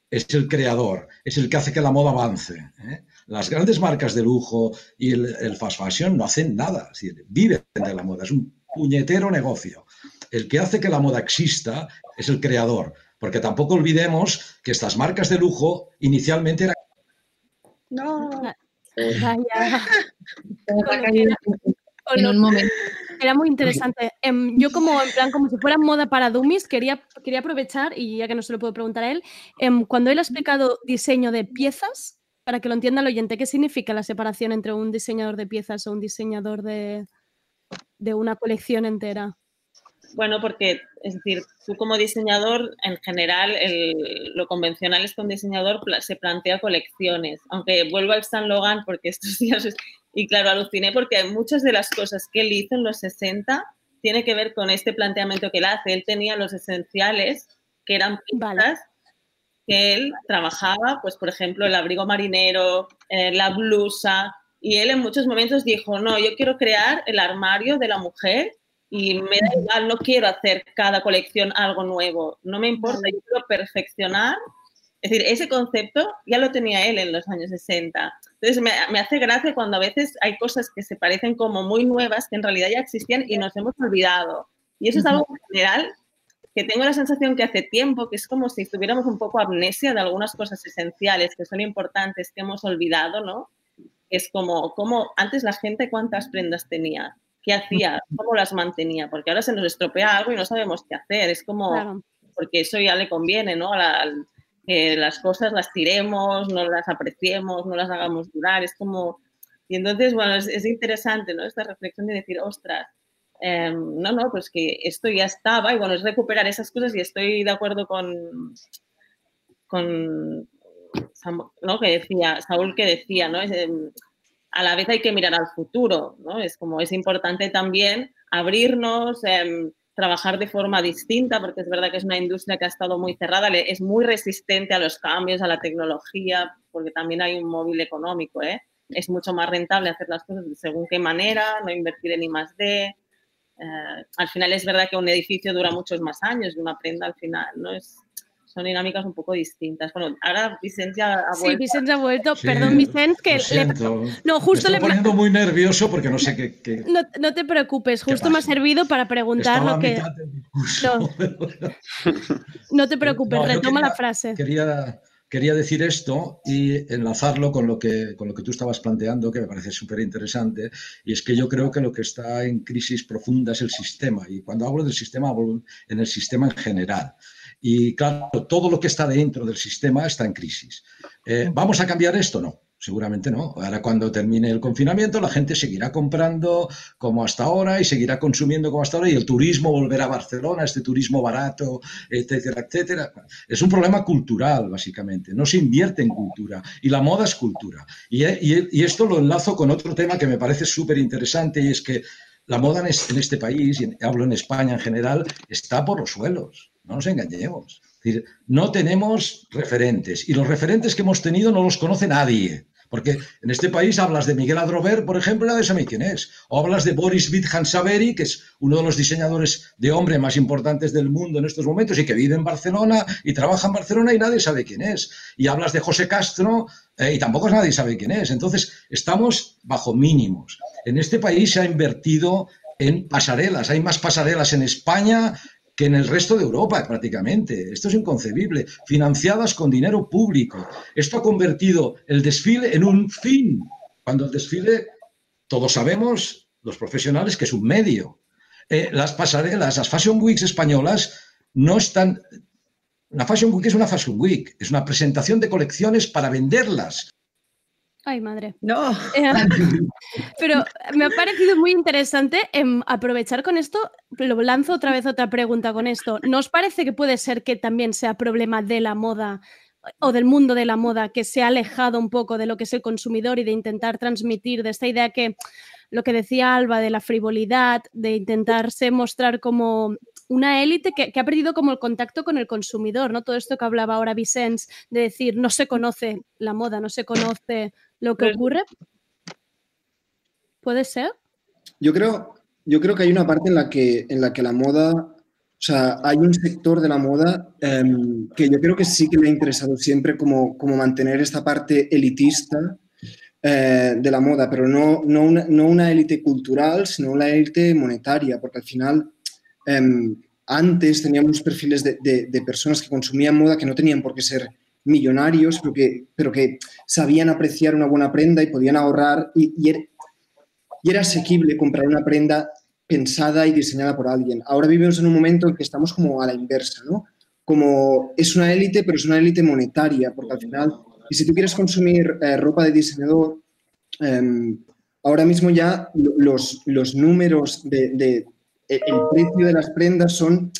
es el creador, es el que hace que la moda avance. ¿eh? Las grandes marcas de lujo y el, el fast fashion no hacen nada, es decir, viven de la moda, es un puñetero negocio. El que hace que la moda exista es el creador, porque tampoco olvidemos que estas marcas de lujo inicialmente eran No. Vaya. En un momento. Era muy interesante. Em, yo como en plan como si fuera moda para dummies quería, quería aprovechar y ya que no se lo puedo preguntar a él, em, cuando él ha explicado diseño de piezas, para que lo entienda el oyente, ¿qué significa la separación entre un diseñador de piezas o un diseñador de, de una colección entera? Bueno, porque, es decir, tú como diseñador, en general, el- lo convencional es que un diseñador se plantea colecciones. Aunque vuelvo al San Logan, porque estos días, es- y claro, aluciné porque muchas de las cosas que él hizo en los 60 tiene que ver con este planteamiento que él hace. Él tenía los esenciales, que eran piezas que él trabajaba, pues por ejemplo, el abrigo marinero, eh, la blusa, y él en muchos momentos dijo, no, yo quiero crear el armario de la mujer y me da igual, no quiero hacer cada colección algo nuevo, no me importa, yo quiero perfeccionar. Es decir, ese concepto ya lo tenía él en los años 60. Entonces me, me hace gracia cuando a veces hay cosas que se parecen como muy nuevas que en realidad ya existían y nos hemos olvidado. Y eso es algo en general que tengo la sensación que hace tiempo, que es como si tuviéramos un poco amnesia de algunas cosas esenciales que son importantes, que hemos olvidado, ¿no? Es como, como antes la gente cuántas prendas tenía, qué hacía, cómo las mantenía, porque ahora se nos estropea algo y no sabemos qué hacer. Es como, Claro. porque eso ya le conviene, ¿no? La- que las cosas las tiremos, no las apreciemos, no las hagamos durar. Es como. Y entonces, bueno, es, es interesante, ¿no? Esta reflexión de decir, ostras, eh, no, no, pues que esto ya estaba y bueno, es recuperar esas cosas y estoy de acuerdo con, con ¿no? que decía, Saúl que decía, ¿no? Es, em, a la vez hay que mirar al futuro, ¿no? Es como es importante también abrirnos, em, trabajar de forma distinta, porque es verdad que es una industria que ha estado muy cerrada, es muy resistente a los cambios, a la tecnología, porque también hay un móvil económico, ¿eh? Es mucho más rentable hacer las cosas según qué manera, no invertir en I más D. Eh, al final es verdad que un edificio dura muchos más años y una prenda al final, ¿no? Es, son dinámicas un poco distintas. Bueno, ahora Vicente ya ha Sí, vuelto. Vicente ha vuelto. Sí, Perdón, Vicente, que lo le- siento. No, Me justo estoy le... poniendo muy nervioso porque no sé qué. qué- No, no te preocupes, justo me ha servido para preguntar Estaba lo que... mitad del discurso. No te preocupes, No, retoma la frase. Quería, quería decir esto y enlazarlo con lo, que, con lo que tú estabas planteando, que me parece súper interesante, y es que yo creo que lo que está en crisis profunda es el sistema. Y cuando hablo del sistema, hablo en el sistema en general. Y claro, todo lo que está dentro del sistema está en crisis. Eh, ¿Vamos a cambiar esto? No. Seguramente no. Ahora cuando termine el confinamiento la gente seguirá comprando como hasta ahora y seguirá consumiendo como hasta ahora y el turismo volverá a Barcelona, este turismo barato, etcétera, etcétera. Es un problema cultural, básicamente. No se invierte en cultura y la moda es cultura. Y, y- y esto lo enlazo con otro tema que me parece súper interesante y es que la moda en es- en este país, y hablo en España en general, está por los suelos. No nos engañemos. No tenemos referentes y los referentes que hemos tenido no los conoce nadie. Porque en este país hablas de Miguel Adrover, por ejemplo, y nadie sabe quién es. O hablas de Boris Vitt-Hansaveri, que es uno de los diseñadores de hombre más importantes del mundo en estos momentos y que vive en Barcelona y trabaja en Barcelona y nadie sabe quién es. Y hablas de José Castro eh, y tampoco nadie sabe quién es. Entonces, estamos bajo mínimos. En este país se ha invertido en pasarelas. Hay más pasarelas en España que en el resto de Europa prácticamente. Esto es inconcebible. Financiadas con dinero público. Esto ha convertido el desfile en un fin, cuando el desfile, todos sabemos, los profesionales, que es un medio. Eh, las pasarelas, las Fashion Weeks españolas no están... Una Fashion Week es una Fashion Week, es una presentación de colecciones para venderlas. Ay, madre. No. Pero me ha parecido muy interesante em, aprovechar con esto, lo lanzo otra vez otra pregunta con esto. ¿No os parece que puede ser que también sea problema de la moda o del mundo de la moda que se ha alejado un poco de lo que es el consumidor y de intentar transmitir de esta idea que lo que decía Alba de la frivolidad, de intentarse mostrar como una élite que, que ha perdido como el contacto con el consumidor, ¿no? Todo esto que hablaba ahora Vicens, de decir, no se conoce la moda, no se conoce lo que ocurre. ¿Puede ser? Yo creo, yo creo que hay una parte en la que, en la que la moda, o sea, hay un sector de la moda em, que yo creo que sí que le ha interesado siempre como, como mantener esta parte elitista eh, de la moda, pero no, no, una, no una élite cultural, sino una élite monetaria, porque al final em, antes teníamos perfiles de, de- de personas que consumían moda que no tenían por qué ser millonarios, pero que, pero que sabían apreciar una buena prenda y podían ahorrar y, era, y era asequible comprar una prenda pensada y diseñada por alguien. Ahora vivimos en un momento en que estamos como a la inversa, ¿no? Como es una élite, pero es una élite monetaria, porque al final, y si tú quieres consumir eh, ropa de diseñador, em, ahora mismo ya lo- los, los números de, de- e- el precio de las prendas son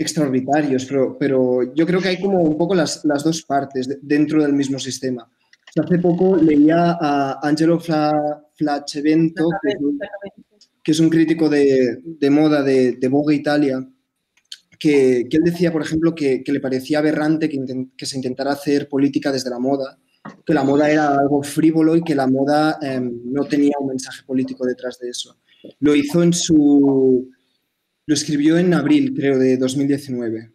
extraordinarios, pero, pero yo creo que hay como un poco las, las dos partes de- dentro del mismo sistema. O sea, hace poco leía a Angelo Fla, que que es un crítico de, de moda de, de Vogue Italia, que, que él decía, por ejemplo, que, que le parecía aberrante que, inten- que se intentara hacer política desde la moda, que la moda era algo frívolo y que la moda em, no tenía un mensaje político detrás de eso. Lo hizo en su... Lo escribió en abril, creo, de 2019.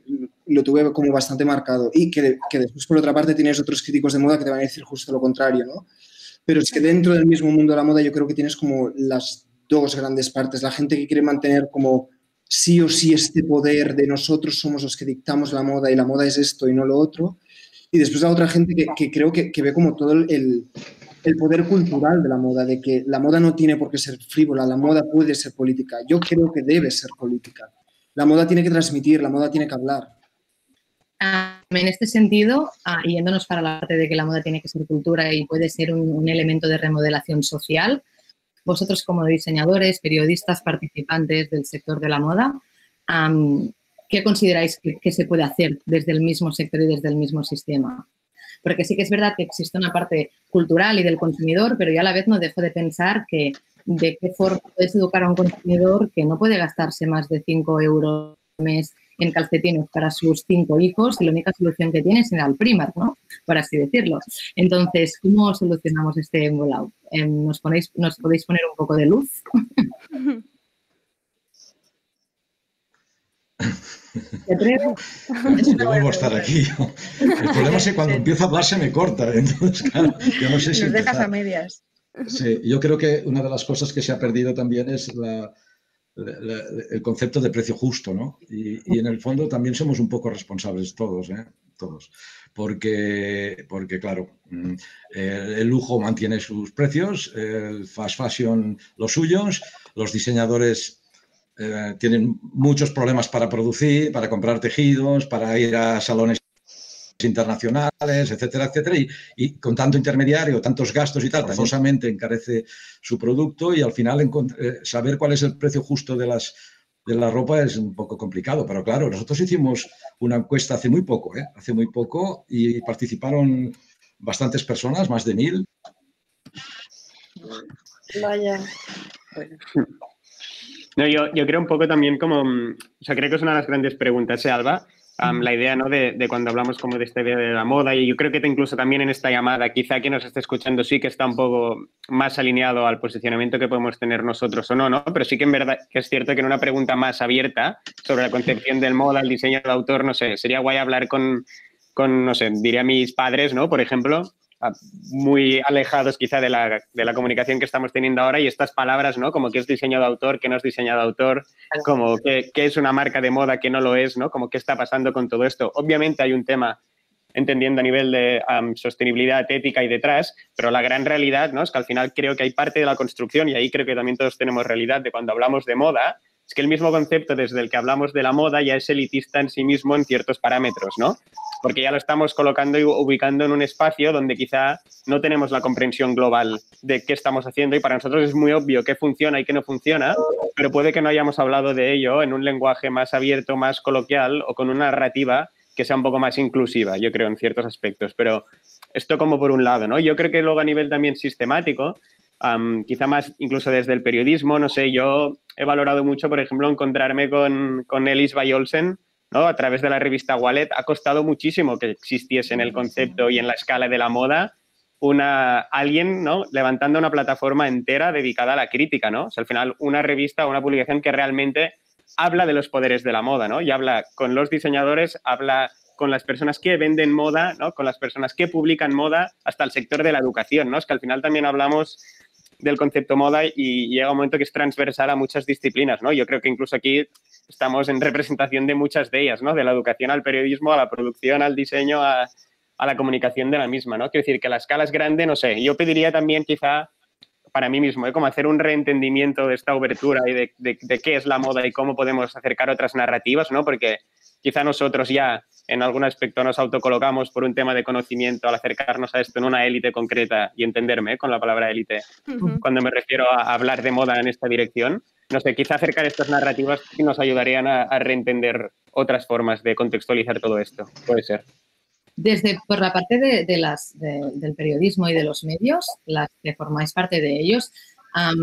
Lo tuve como bastante marcado. Y que, que después, por otra parte, tienes otros críticos de moda que te van a decir justo lo contrario, ¿no? Pero es que dentro del mismo mundo de la moda yo creo que tienes como las dos grandes partes. La gente que quiere mantener como sí o sí este poder de nosotros somos los que dictamos la moda y la moda es esto y no lo otro. Y después la otra gente que, que creo que, que ve como todo el, el poder cultural de la moda, de que la moda no tiene por qué ser frívola, la moda puede ser política. Yo creo que debe ser política. La moda tiene que transmitir, la moda tiene que hablar. Ah, en este sentido, ah, yéndonos para la parte de que la moda tiene que ser cultura y puede ser un, elemento de remodelación social, vosotros como diseñadores, periodistas, participantes del sector de la moda, ¿qué consideráis que se puede hacer desde el mismo sector y desde el mismo sistema? Porque sí que es verdad que existe una parte cultural y del consumidor, pero yo a la vez no dejo de pensar que de qué forma puedes educar a un consumidor que no puede gastarse más de 5 euros al mes en calcetines para sus cinco hijos y la única solución que tiene es ir al Primark, ¿no? Por así decirlo. Entonces, ¿cómo solucionamos este embolado? Em, ¿Nos, ¿Nos podéis poner un poco de luz? Yo debo estar aquí. El problema es que cuando empiezo a hablar se me corta. Entonces, claro, yo no sé si Nos dejas empezar. a medias. Sí, yo creo que una de las cosas que se ha perdido también es la- la- la- el concepto de precio justo, ¿no? Y, y en el fondo también somos un poco responsables todos, ¿eh? Todos. Porque, porque claro, mm, el, el lujo mantiene sus precios, el fast fashion los suyos, los diseñadores eh, tienen muchos problemas para producir, para comprar tejidos, para ir a salones internacionales, etcétera, etcétera, y, y con tanto intermediario, tantos gastos y tal, famosamente encarece su producto y al final eh, saber cuál es el precio justo de las de la ropa es un poco complicado, pero claro, nosotros hicimos una encuesta hace muy poco, ¿eh? hace muy poco, y participaron bastantes personas, más de mil, Vaya. No, yo, yo creo un poco también como, mm, o sea, creo que es una de las grandes preguntas, ¿eh, Alba? Am, la idea, ¿no? De, de cuando hablamos como de esta idea de la moda y yo creo que te- incluso también en esta llamada, quizá quien nos esté escuchando sí que está un poco más alineado al posicionamiento que podemos tener nosotros o no, ¿no? Pero sí que en verdad que es cierto que en una pregunta más abierta sobre la concepción del moda, el diseño del autor, no sé, sería guay hablar con, con no sé, diría mis padres, ¿no? Por ejemplo, muy alejados quizá de la, de la comunicación que estamos teniendo ahora y estas palabras, ¿no? Como qué es diseño de autor, qué no es diseño de autor, como qué, qué es una marca de moda, qué no lo es, ¿no? Como qué está pasando con todo esto. Obviamente hay un tema entendiendo a nivel de sostenibilidad ética y detrás, pero la gran realidad, ¿no? Es que al final creo que hay parte de la construcción y ahí creo que también todos tenemos realidad de cuando hablamos de moda, es que el mismo concepto desde el que hablamos de la moda ya es elitista en sí mismo en ciertos parámetros, ¿no? Porque ya lo estamos colocando y ubicando en un espacio donde quizá no tenemos la comprensión global de qué estamos haciendo y para nosotros es muy obvio qué funciona y qué no funciona, pero puede que no hayamos hablado de ello en un lenguaje más abierto, más coloquial o con una narrativa que sea un poco más inclusiva, yo creo, en ciertos aspectos. Pero esto como por un lado, ¿no? Yo creo que luego a nivel también sistemático, quizá más incluso desde el periodismo, no sé, yo he valorado mucho, por ejemplo, encontrarme con, con Elis Bay Olsen, ¿no? A través de la revista Wallet, ha costado muchísimo que existiese en el concepto y en la escala de la moda una, alguien ¿no? levantando una plataforma entera dedicada a la crítica, ¿no? O sea, al final, una revista o una publicación que realmente habla de los poderes de la moda, ¿no? Y habla con los diseñadores, habla con las personas que venden moda, ¿no? Con las personas que publican moda, hasta el sector de la educación, ¿no? Es que al final también hablamos del concepto moda y llega un momento que es transversal a muchas disciplinas, ¿no? Yo creo que incluso aquí estamos en representación de muchas de ellas, ¿no? De la educación al periodismo, a la producción, al diseño, a, a la comunicación de la misma, ¿no? Quiero decir que la escala es grande, no sé. Yo pediría también quizá para mí mismo, ¿eh? como hacer un reentendimiento de esta obertura y de, de- de qué es la moda y cómo podemos acercar otras narrativas, ¿no? Porque quizá nosotros ya en algún aspecto nos autocolocamos por un tema de conocimiento al acercarnos a esto en una élite concreta y entenderme ¿eh? con la palabra élite cuando me refiero a hablar de moda en esta dirección. No sé, quizá acercar estas narrativas nos ayudarían a, a reentender otras formas de contextualizar todo esto. Puede ser. Desde por la parte de, de las, de- del periodismo y de los medios, las que formáis parte de ellos,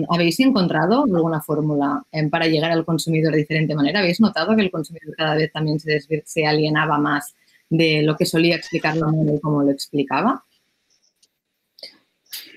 ¿habéis encontrado alguna fórmula em, para llegar al consumidor de diferente manera? ¿Habéis notado que el consumidor cada vez también se, se alienaba más de lo que solía explicar la moda y cómo lo explicaba?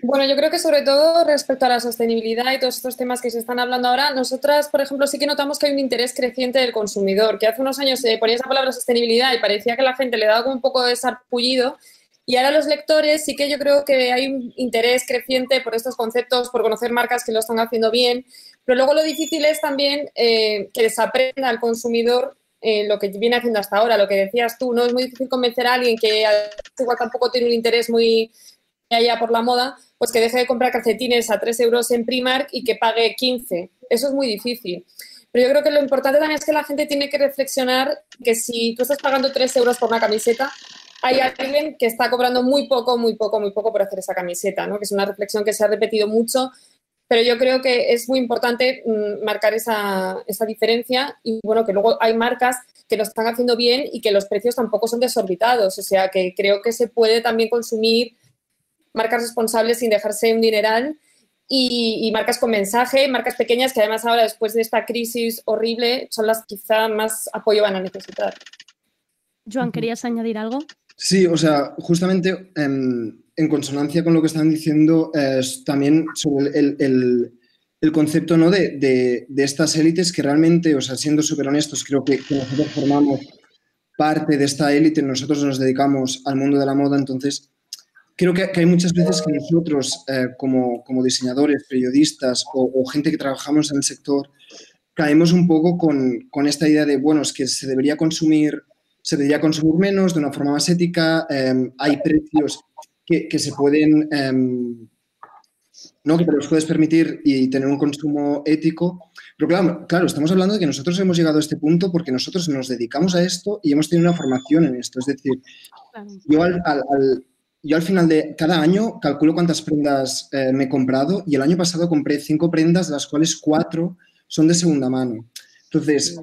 Bueno, yo creo que sobre todo respecto a la sostenibilidad y todos estos temas que se están hablando ahora, nosotras, por ejemplo, sí que notamos que hay un interés creciente del consumidor, que hace unos años se ponía esa palabra sostenibilidad y parecía que la gente le daba un poco de sarpullido. Y ahora los lectores sí que yo creo que hay un interés creciente por estos conceptos, por conocer marcas que lo están haciendo bien. Pero luego lo difícil es también eh, que desaprenda al consumidor eh, lo que viene haciendo hasta ahora, lo que decías tú, ¿no? Es muy difícil convencer a alguien que igual tampoco tiene un interés muy allá por la moda, pues que deje de comprar calcetines a 3 euros en Primark y que pague 15. Eso es muy difícil. Pero yo creo que lo importante también es que la gente tiene que reflexionar que si tú estás pagando 3 euros por una camiseta, hay alguien que está cobrando muy poco, muy poco, muy poco por hacer esa camiseta, ¿no? Que es una reflexión que se ha repetido mucho pero yo creo que es muy importante mm, marcar esa, esa diferencia y bueno, que luego hay marcas que lo están haciendo bien y que los precios tampoco son desorbitados, o sea que creo que se puede también consumir marcas responsables sin dejarse un dineral y, y marcas con mensaje, marcas pequeñas que además ahora después de esta crisis horrible son las quizá más apoyo van a necesitar. Joan, ¿querías añadir algo? Sí, o sea, justamente em, en consonancia con lo que están diciendo, también sobre el, el- concepto ¿no? de, de- estas élites que realmente, o sea, siendo súper honestos, creo que, nosotros formamos parte de esta élite, nosotros nos dedicamos al mundo de la moda, entonces creo que, hay muchas veces que nosotros, eh, como, como diseñadores, periodistas o, o gente que trabajamos en el sector, caemos un poco con, con esta idea de, bueno, es que se debería consumir, se debería consumir menos, de una forma más ética, eh, hay precios que, que se pueden, eh, ¿no? que te los puedes permitir y tener un consumo ético. Pero claro, claro, estamos hablando de que nosotros hemos llegado a este punto porque nosotros nos dedicamos a esto y hemos tenido una formación en esto. Es decir, yo al, al- al- yo al final de cada año calculo cuántas prendas eh, me he comprado y el año pasado compré cinco prendas, de las cuales cuatro son de segunda mano. Entonces,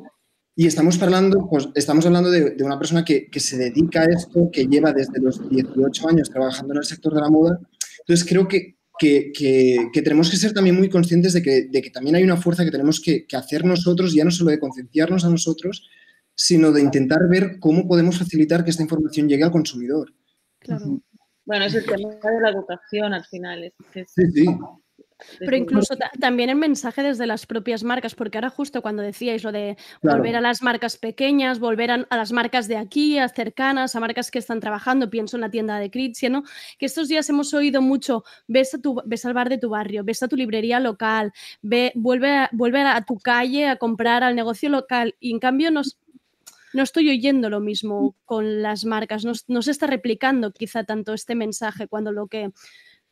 y estamos hablando, pues, estamos hablando de, de una persona que, que se dedica a esto, que lleva desde los 18 años trabajando en el sector de la moda. Entonces, creo que, que, que- que tenemos que ser también muy conscientes de que, de que también hay una fuerza que tenemos que, que hacer nosotros, ya no solo de concienciarnos a nosotros, sino de intentar ver cómo podemos facilitar que esta información llegue al consumidor. Claro. Bueno, es el tema de la educación al final. Es, es- Sí, sí. Pero incluso ta- también el mensaje desde las propias marcas, porque ahora justo cuando decíais lo de Claro. volver a las marcas pequeñas, volver a, a las marcas de aquí, a cercanas, a marcas que están trabajando, pienso en la tienda de Critia, ¿no? Que estos días hemos oído mucho, ves, a tu, ves al bar de tu barrio, ves a tu librería local, ve, vuelve, a, vuelve a tu calle a comprar al negocio local y en cambio nos... No estoy oyendo lo mismo con las marcas, no, no se está replicando quizá tanto este mensaje cuando lo que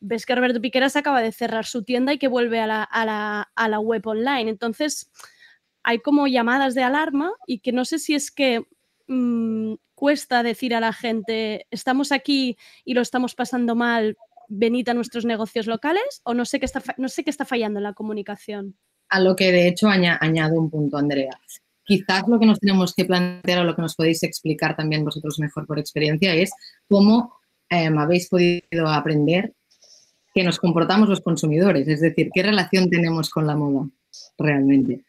ves que Roberto Piqueras acaba de cerrar su tienda y que vuelve a la, a la- a la web online. Entonces, hay como llamadas de alarma y que no sé si es que mm, cuesta decir a la gente, estamos aquí y lo estamos pasando mal, venid a nuestros negocios locales, o no sé qué está, no sé qué está fallando en la comunicación. A lo que de hecho aña- añado un punto, Andrea. Quizás lo que nos tenemos que plantear o lo que nos podéis explicar también vosotros mejor por experiencia es cómo em, habéis podido aprender que nos comportamos los consumidores, es decir, qué relación tenemos con la moda realmente.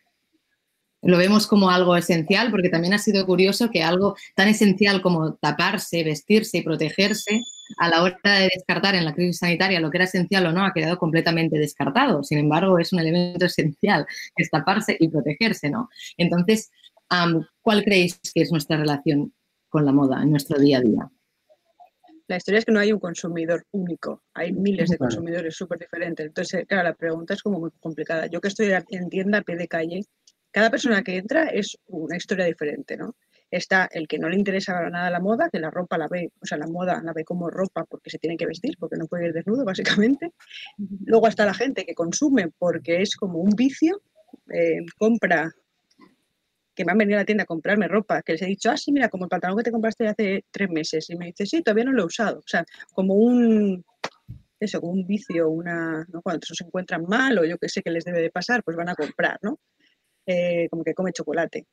Lo vemos como algo esencial porque también ha sido curioso que algo tan esencial como taparse, vestirse y protegerse, a la hora de descartar en la crisis sanitaria lo que era esencial o no, ha quedado completamente descartado. Sin embargo, es un elemento esencial, es taparse y protegerse, ¿no? Entonces, ¿cuál creéis que es nuestra relación con la moda en nuestro día a día? La historia es que no hay un consumidor único, hay miles de consumidores súper diferentes. Entonces, claro, la pregunta es como muy complicada. Yo que estoy en tienda a pie de calle, cada persona que entra es una historia diferente, ¿no? Está el que no le interesa para nada la moda, que la ropa la ve, o sea, la moda la ve como ropa porque se tiene que vestir, porque no puede ir desnudo, básicamente. Luego está la gente que consume porque es como un vicio, eh, compra me han venido a la tienda a comprarme ropa, que les he dicho, ah, sí, mira, como el pantalón que te compraste hace tres meses. Y me dice, sí, todavía no lo he usado. O sea, como un, eso, como un vicio, una. Cuando se encuentran mal o yo qué sé que les debe de pasar, pues van a comprar, ¿no? Eh, como que come chocolate.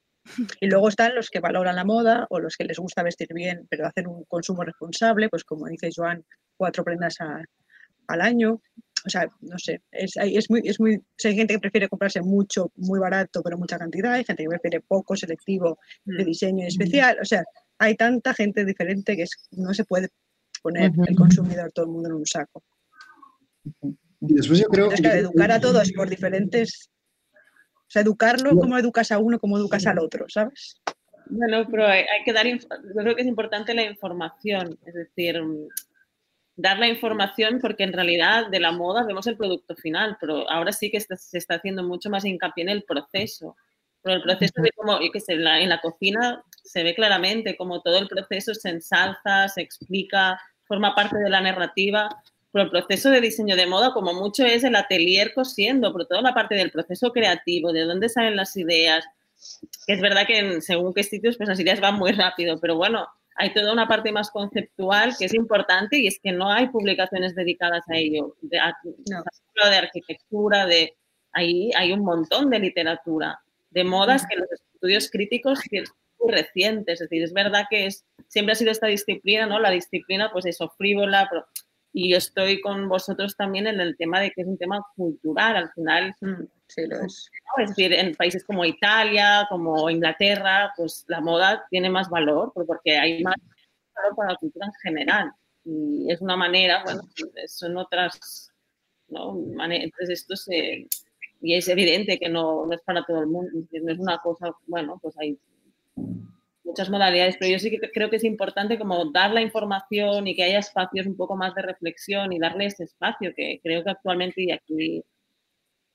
Y luego están los que valoran la moda o los que les gusta vestir bien, pero hacen un consumo responsable, pues como dice Joan, cuatro prendas al año. O sea, no sé, es, hay- es muy, es muy, o sea, hay gente que prefiere comprarse mucho, muy barato, pero mucha cantidad, hay gente que prefiere poco, selectivo, de diseño especial. O sea, hay tanta gente diferente que es- no se puede poner el consumidor todo el mundo en un saco. Y después yo creo Entonces, claro, educar a todos por diferentes. O sea, educarlo, como educas a uno, como educas al otro, ¿sabes? Bueno, pero hay, hay que dar, yo creo que es importante la información, es decir, mm, dar la información porque en realidad de la moda vemos el producto final, pero ahora sí que se está haciendo mucho más hincapié en el proceso. Pero el proceso de como, yo qué sé, en la, en la cocina se ve claramente como todo el proceso se ensalza, se explica, forma parte de la narrativa. Pero el proceso de diseño de moda, como mucho, es el atelier cosiendo, pero toda la parte del proceso creativo, de dónde salen las ideas, que es verdad que en según qué sitios pues las ideas van muy rápido, pero bueno, hay toda una parte más conceptual que es importante y es que no hay publicaciones dedicadas a ello. De, arquitectura, de ahí hay un montón de literatura, de modas que los estudios críticos muy recientes. Es decir, es verdad que es, siempre ha sido esta disciplina, ¿no? La disciplina, pues eso, frívola, y yo estoy con vosotros también en el tema de que es un tema cultural, al final. Sí, lo es. ¿no? Es decir, en países como Italia, como Inglaterra, pues la moda tiene más valor porque hay más valor para la cultura en general. Y es una manera, bueno, son otras, ¿no? Entonces esto se... Y es evidente que no, no es para todo el mundo, no es una cosa, bueno, pues hay muchas modalidades, pero yo sí que creo que es importante como dar la información y que haya espacios un poco más de reflexión y darle ese espacio que creo que actualmente y aquí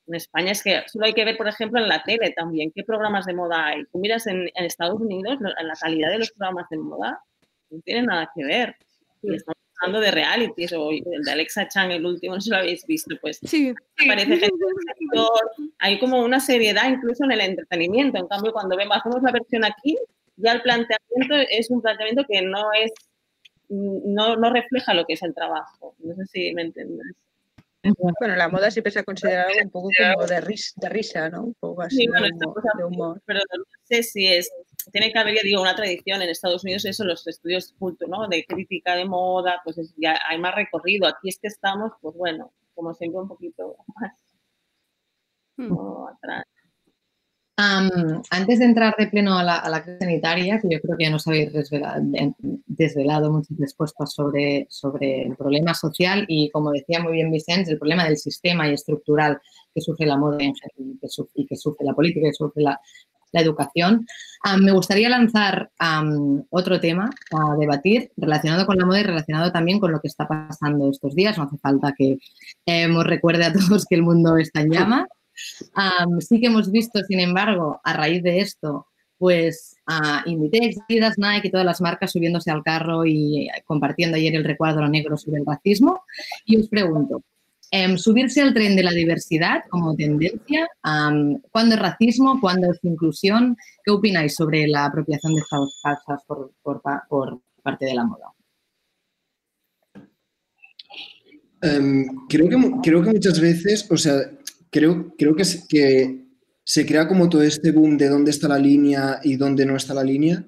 en España es que solo hay que ver, por ejemplo, en la tele también, qué programas de moda hay. Tú miras en, en Estados Unidos, la calidad de los programas de moda no tiene nada que ver. Y estamos hablando de realities, o el de Alexa Chang, el último, no sé si lo habéis visto, pues gente del sector, hay como una seriedad incluso en el entretenimiento. En cambio, cuando vemos, hacemos la versión aquí, ya el planteamiento es un planteamiento que no es, no, no refleja lo que es el trabajo. No sé si me entiendes. Bueno, la moda siempre se ha considerado un poco como de, ris- de risa, ¿no? Un poco así Sí, de, bueno, esta humor, cosa, de humor. pero no sé si es, tiene que haber, ya digo, una tradición en Estados Unidos, eso, los estudios culto, ¿no? De crítica de moda, pues es- ya hay más recorrido. Aquí es que estamos, pues bueno, como siempre un poquito más como atrás. Am, antes de entrar de pleno a la, a crisis sanitaria, que yo creo que ya nos habéis desvelado, desvelado muchas respuestas sobre, el problema social y, como decía muy bien Vicente, el problema del sistema y estructural que sufre la moda y que sufre, la política y que sufre la, educación. Me gustaría lanzar am, otro tema a debatir relacionado con la moda y relacionado también con lo que está pasando estos días. No hace falta que eh, nos recuerde a todos que el mundo está en llamas. Sí que hemos visto, sin embargo, a raíz de esto, pues a Inditex, Adidas, Nike y todas las marcas subiéndose al carro y eh, compartiendo ayer el recuadro negro sobre el racismo. Y os pregunto, em, subirse al tren de la diversidad como tendencia, am, ¿cuándo es racismo? ¿Cuándo es inclusión? ¿Qué opináis sobre la apropiación de estas falsas por, por pa- por parte de la moda? Em, creo, que, creo que muchas veces, o sea, creo, creo que, se, que se crea como todo este boom de dónde está la línea y dónde no está la línea.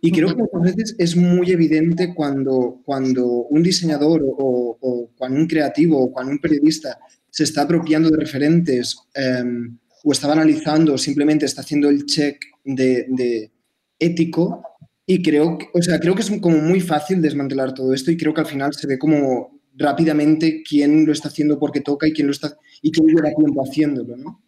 Y creo que muchas veces es muy evidente cuando, cuando un diseñador o, o cuando un creativo o cuando un periodista se está apropiando de referentes em, o está banalizando o simplemente está haciendo el check de, de ético. Y creo, que- o sea, creo que es como muy fácil desmantelar todo esto y creo que al final se ve como rápidamente quién lo está haciendo porque toca y quién lo está y quién lleva tiempo haciéndolo, ¿no?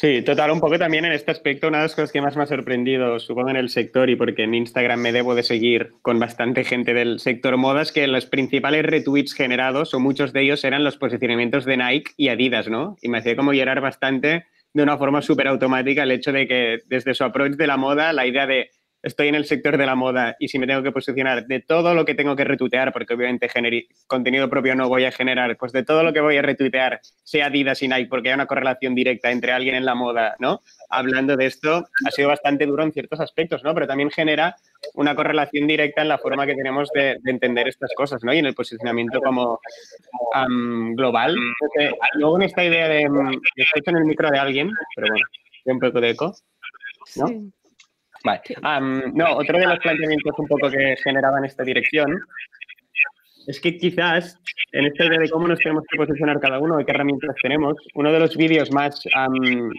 Sí, total, un poco también en este aspecto, una de las cosas que más me ha sorprendido, supongo en el sector y porque en Instagram me debo de seguir con bastante gente del sector moda, es que los principales retweets generados, o muchos de ellos, eran los posicionamientos de Nike y Adidas, ¿no? Y me hacía como llorar bastante de una forma súper automática el hecho de que desde su approach de la moda, la idea de estoy en el sector de la moda y si me tengo que posicionar de todo lo que tengo que retuitear, porque obviamente contenido propio no voy a generar, pues de todo lo que voy a retuitear, sea Adidas y Nike, porque hay una correlación directa entre alguien en la moda, ¿no? Hablando de esto, ha sido bastante duro en ciertos aspectos, ¿no? Pero también genera una correlación directa en la forma que tenemos de, de entender estas cosas, ¿no? Y en el posicionamiento como am, global. Entonces, luego en esta idea de... mm, Escucho en el micro de alguien, pero bueno, un poco de eco. ¿no? Vale. Am, no, otro de los planteamientos un poco que generaba en esta dirección es que quizás en esta idea de cómo nos tenemos que posicionar cada uno y qué herramientas tenemos, uno de los vídeos más am,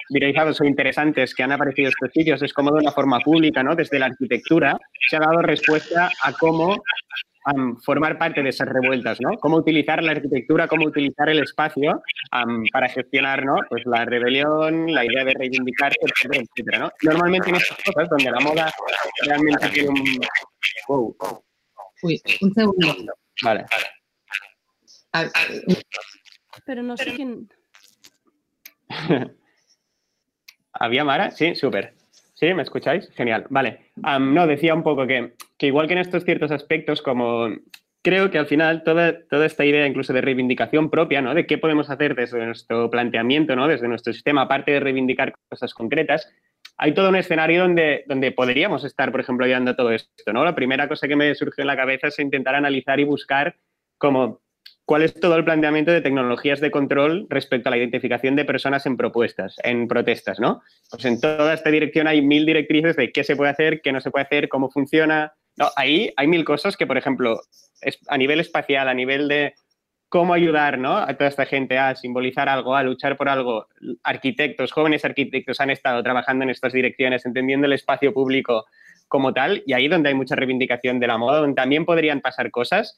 viralizados o interesantes que han aparecido estos vídeos es cómo de una forma pública, ¿no? desde la arquitectura, se ha dado respuesta a cómo formar parte de esas revueltas, ¿no? Cómo utilizar la arquitectura, cómo utilizar el espacio para gestionar, ¿no? Pues la rebelión, la idea de reivindicarse, etcétera, etcétera, ¿no? Normalmente en estas cosas donde la moda realmente tiene un... Wow. Uy, un segundo. Vale. A ver, Pero no sé quién. ¿Había Mara? Sí, súper. ¿Sí? ¿Me escucháis? Genial. Vale. No, decía un poco que, que igual que en estos ciertos aspectos, como creo que al final toda, toda esta idea incluso de reivindicación propia, ¿no? De qué podemos hacer desde nuestro planteamiento, ¿no? Desde nuestro sistema, aparte de reivindicar cosas concretas, hay todo un escenario donde, donde podríamos estar, por ejemplo, ayudando todo esto, ¿no? La primera cosa que me surgió en la cabeza es intentar analizar y buscar como cuál es todo el planteamiento de tecnologías de control respecto a la identificación de personas en propuestas, en protestas, ¿no? Pues en toda esta dirección hay mil directrices de qué se puede hacer, qué no se puede hacer, cómo funciona. No, ahí hay mil cosas que, por ejemplo, a nivel espacial, a nivel de cómo ayudar ¿no? a toda esta gente a simbolizar algo, a luchar por algo. Arquitectos, jóvenes arquitectos han estado trabajando en estas direcciones, entendiendo el espacio público como tal, y ahí donde hay mucha reivindicación de la moda, donde también podrían pasar cosas,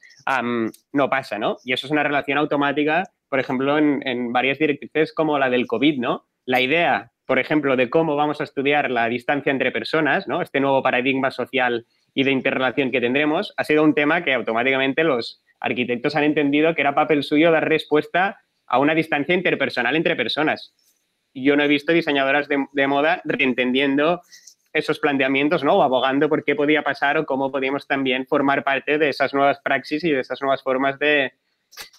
no pasa, ¿no? Y eso es una relación automática, por ejemplo, en, varias directrices como la del COVID, ¿no? La idea, por ejemplo, de cómo vamos a estudiar la distancia entre personas, ¿no? Este nuevo paradigma social y de interrelación que tendremos, ha sido un tema que automáticamente los arquitectos han entendido que era papel suyo dar respuesta a una distancia interpersonal entre personas. Yo no he visto diseñadoras de, de moda reentendiendo esos planteamientos, ¿no? O abogando por qué podía pasar o cómo podíamos también formar parte de esas nuevas praxis y de esas nuevas formas de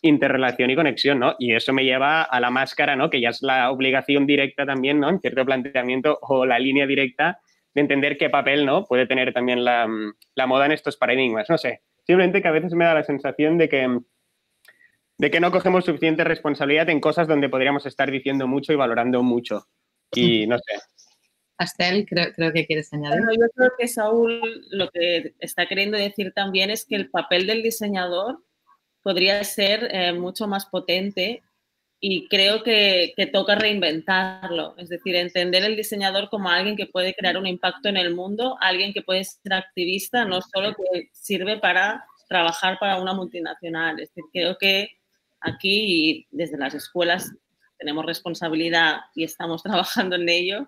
interrelación y conexión, ¿no? Y eso me lleva a la máscara, ¿no? Que ya es la obligación directa también, ¿no? En cierto planteamiento o la línea directa de entender qué papel, ¿no? Puede tener también la, la moda en estos paradigmas. No sé, simplemente que a veces me da la sensación de que de que no cogemos suficiente responsabilidad en cosas donde podríamos estar diciendo mucho y valorando mucho. Y no sé, Astel, creo, creo que quieres añadir. Bueno, yo creo que Saúl lo que está queriendo decir también es que el papel del diseñador podría ser eh, mucho más potente y creo que, que, toca reinventarlo, es decir, entender el diseñador como alguien que puede crear un impacto en el mundo, alguien que puede ser activista, no solo que sirve para trabajar para una multinacional. Es decir, creo que aquí desde las escuelas tenemos responsabilidad y estamos trabajando en ello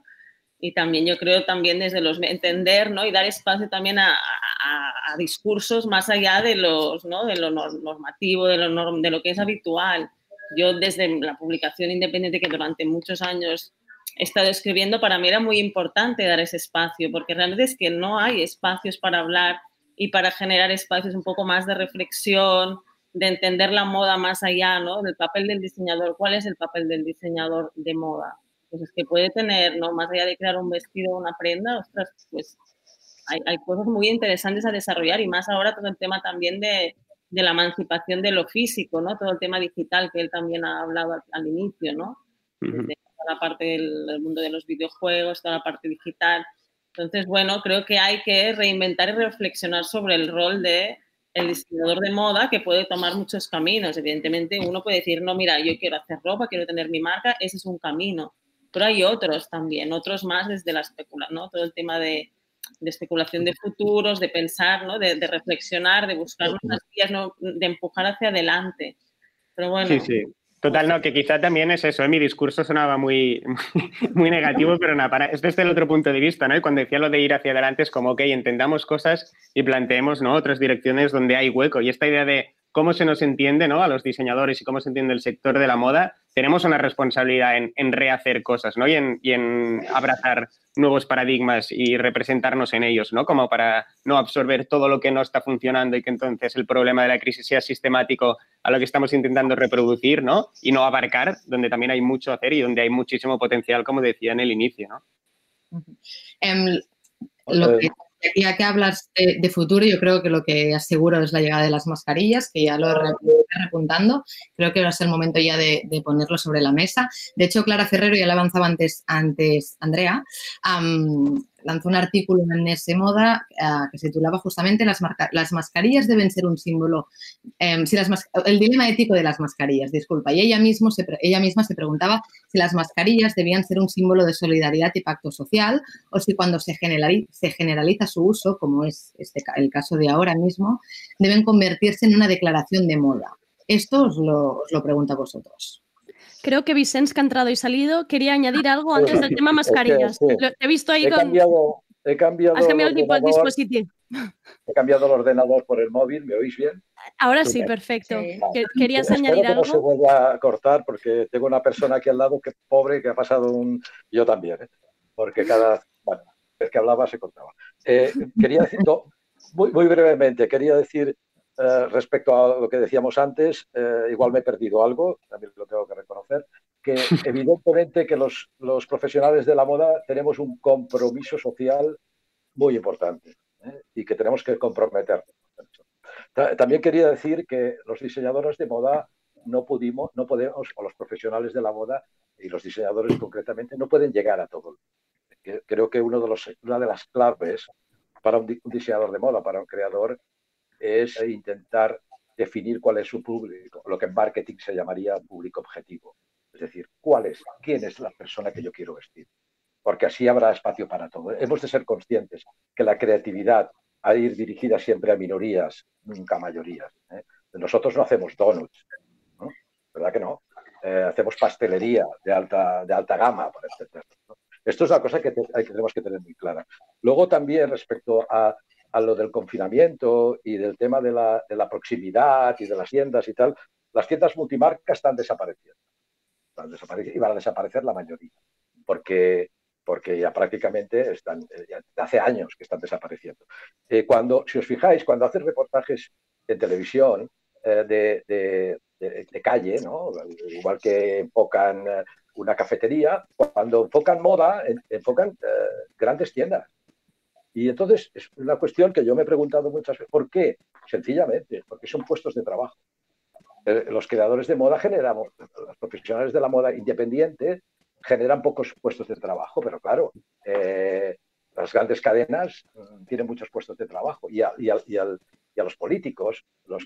y también yo creo también desde los entender ¿no? y dar espacio también a, a, discursos más allá de, los, ¿no? de lo normativo, de lo, de lo que es habitual. Yo desde la publicación independiente que durante muchos años he estado escribiendo, para mí era muy importante dar ese espacio, porque realmente es que no hay espacios para hablar y para generar espacios un poco más de reflexión, de entender la moda más allá, ¿no? Del papel del diseñador. ¿Cuál es el papel del diseñador de moda? Pues es que puede tener, ¿no? Más allá de crear un vestido o una prenda, ostras, pues hay, hay, cosas muy interesantes a desarrollar y más ahora todo el tema también de, de, la emancipación de lo físico, ¿no? Todo el tema digital que él también ha hablado al, al inicio, ¿no? Desde toda la parte del, del, mundo de los videojuegos, toda la parte digital. Entonces, bueno, creo que hay que reinventar y reflexionar sobre el rol de el diseñador de moda que puede tomar muchos caminos. Evidentemente, uno puede decir, no, mira, yo quiero hacer ropa, quiero tener mi marca, ese es un camino pero hay otros también, otros más desde la especulación, ¿no? Todo el tema de, de especulación de futuros, de pensar, ¿no? De, de reflexionar, de buscar unas vías, ¿no? De empujar hacia adelante. Pero bueno. Sí, sí. Total, no, que quizá también es eso, ¿eh? mi discurso sonaba muy, muy negativo, pero nada, para, es desde el otro punto de vista, ¿no? Y cuando decía lo de ir hacia adelante es como, ok, entendamos cosas y planteemos, ¿no? Otras direcciones donde hay hueco. Y esta idea de cómo se nos entiende, ¿no? A los diseñadores y cómo se entiende el sector de la moda, tenemos una responsabilidad en, en rehacer cosas, ¿no? Y en, y en, abrazar nuevos paradigmas y representarnos en ellos, ¿no? Como para no absorber todo lo que no está funcionando y que entonces el problema de la crisis sea sistemático a lo que estamos intentando reproducir, ¿no? Y no abarcar, donde también hay mucho a hacer y donde hay muchísimo potencial, como decía en el inicio, ¿no? Um, lo que ya que hablas de, de, futuro, yo creo que lo que aseguro es la llegada de las mascarillas, que ya lo repuntando. Creo que va a ser el momento ya de, de, ponerlo sobre la mesa. De hecho, Clara Ferrero ya le avanzaba antes, antes Andrea. Um, lanzó un artículo en ese Moda uh, que se titulaba justamente las, las, mascarillas deben ser un símbolo, eh, si las el dilema ético de las mascarillas, disculpa, y ella, mismo se, ella misma se preguntaba si las mascarillas debían ser un símbolo de solidaridad y pacto social o si cuando se generaliza, se generaliza su uso, como es este, el caso de ahora mismo, deben convertirse en una declaración de moda. Esto os lo, os lo pregunto a vosotros. Creo que Vicens, que ha entrado y salido, quería añadir algo antes del tema mascarillas. Es que, sí. Te he visto ahí he con... Cambiado, he cambiado Has cambiado el tipo de dispositivo. He cambiado el ordenador por el móvil, ¿me oís bien? Ahora sí, perfecto. Sí. ¿Querías Espero añadir que algo? no se vuelva a cortar porque tengo una persona aquí al lado que pobre que ha pasado un... Yo también, ¿eh? porque cada bueno, vez que hablaba se cortaba. Eh, quería decir, no, muy, muy brevemente, quería decir Uh, respecto a lo que decíamos antes, uh, igual me he perdido algo, también lo tengo que reconocer. que evidentemente que los, los profesionales de la moda tenemos un compromiso social muy importante ¿eh? y que tenemos que comprometernos. Ta- También quería decir que los diseñadores de moda no pudimos, no podemos, o los profesionales de la moda y los diseñadores concretamente, no pueden llegar a todo. Creo que uno de los, una de las claves para un diseñador de moda, para un creador, es intentar definir cuál es su público, lo que en marketing se llamaría público objetivo. Es decir, cuál es, quién es la persona que yo quiero vestir. Porque así habrá espacio para todo. Hemos de ser conscientes que la creatividad ha de ir dirigida siempre a minorías, nunca a mayorías. ¿eh? Nosotros no hacemos donuts, ¿no? ¿verdad que no? Eh, hacemos pastelería de alta, de alta gama, por ¿no? Esto es una cosa que, te- que tenemos que tener muy clara. Luego también respecto a, a lo del confinamiento y del tema de la, de la proximidad y de las tiendas y tal, las tiendas multimarcas están desapareciendo. Y van a desaparecer la mayoría, porque, porque ya prácticamente están, eh, hace años que están desapareciendo. Eh, cuando, si os fijáis, cuando hacen reportajes en televisión eh, de, de- calle, ¿no? igual que enfocan una cafetería, cuando enfocan moda, en- enfocan grandes tiendas. Y entonces es una cuestión que yo me he preguntado muchas veces. ¿Por qué? Sencillamente, porque son puestos de trabajo. Eh, Los creadores de moda generamos, los profesionales de la moda independiente generan pocos puestos de trabajo, pero claro, eh, las grandes cadenas mm, tienen muchos puestos de trabajo y a, los políticos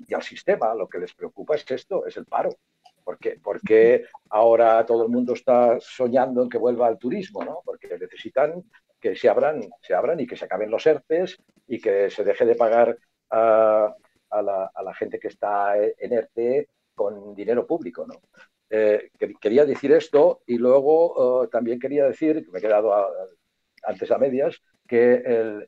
y al sistema lo que les preocupa es esto, es el paro. Porque, porque ahora todo el mundo está soñando en que vuelva al turismo, ¿no? Porque necesitan que se abran, se abran y que se acaben los ERTES y que se deje de pagar a, la, a la gente que está en ERTE con dinero público, ¿no? Eh, que- quería decir esto y luego eh, también quería decir, que me he quedado antes a medias, que el-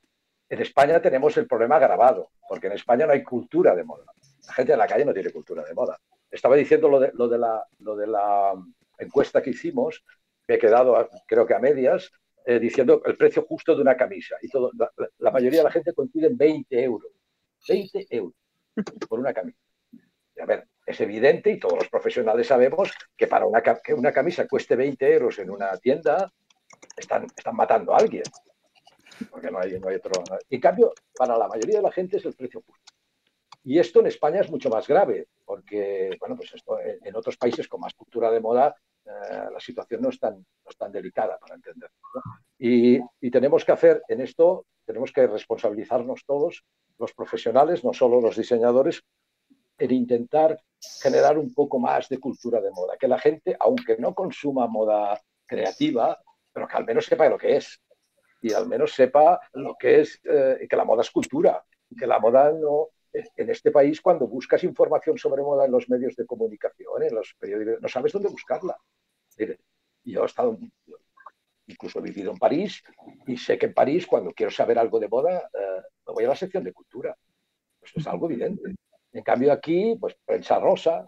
en España tenemos el problema agravado, porque en España no hay cultura de moda. La gente de la calle no tiene cultura de moda. Estaba diciendo lo de, lo de, la, lo de la encuesta que hicimos, me he quedado creo que a medias, eh, diciendo el precio justo de una camisa. Y todo, la, mayoría de la gente coincide en 20 euros. 20 euros por una camisa. A ver, es evidente y todos los profesionales sabemos que para una, que una camisa cueste 20 euros en una tienda, están, están matando a alguien. Porque no hay, no hay otro. En cambio, para la mayoría de la gente es el precio justo. Y esto en España es mucho más grave, porque, bueno, pues esto en otros países con más cultura de moda, eh, la situación no es tan, no es tan delicada para entender. ¿no? Y, y tenemos que hacer en esto, tenemos que responsabilizarnos todos, los profesionales, no solo los diseñadores, en intentar generar un poco más de cultura de moda, que la gente, aunque no consuma moda creativa, pero que al menos sepa lo que es y al menos sepa lo que es, eh, que la moda es cultura, que la moda no, en este país cuando buscas información sobre moda en los medios de comunicación, en los periódicos, no sabes dónde buscarla. Yo he estado, incluso he vivido en París y sé que en París cuando quiero saber algo de moda eh, me voy a la sección de cultura. Eso es algo evidente. En cambio aquí, pues prensa rosa,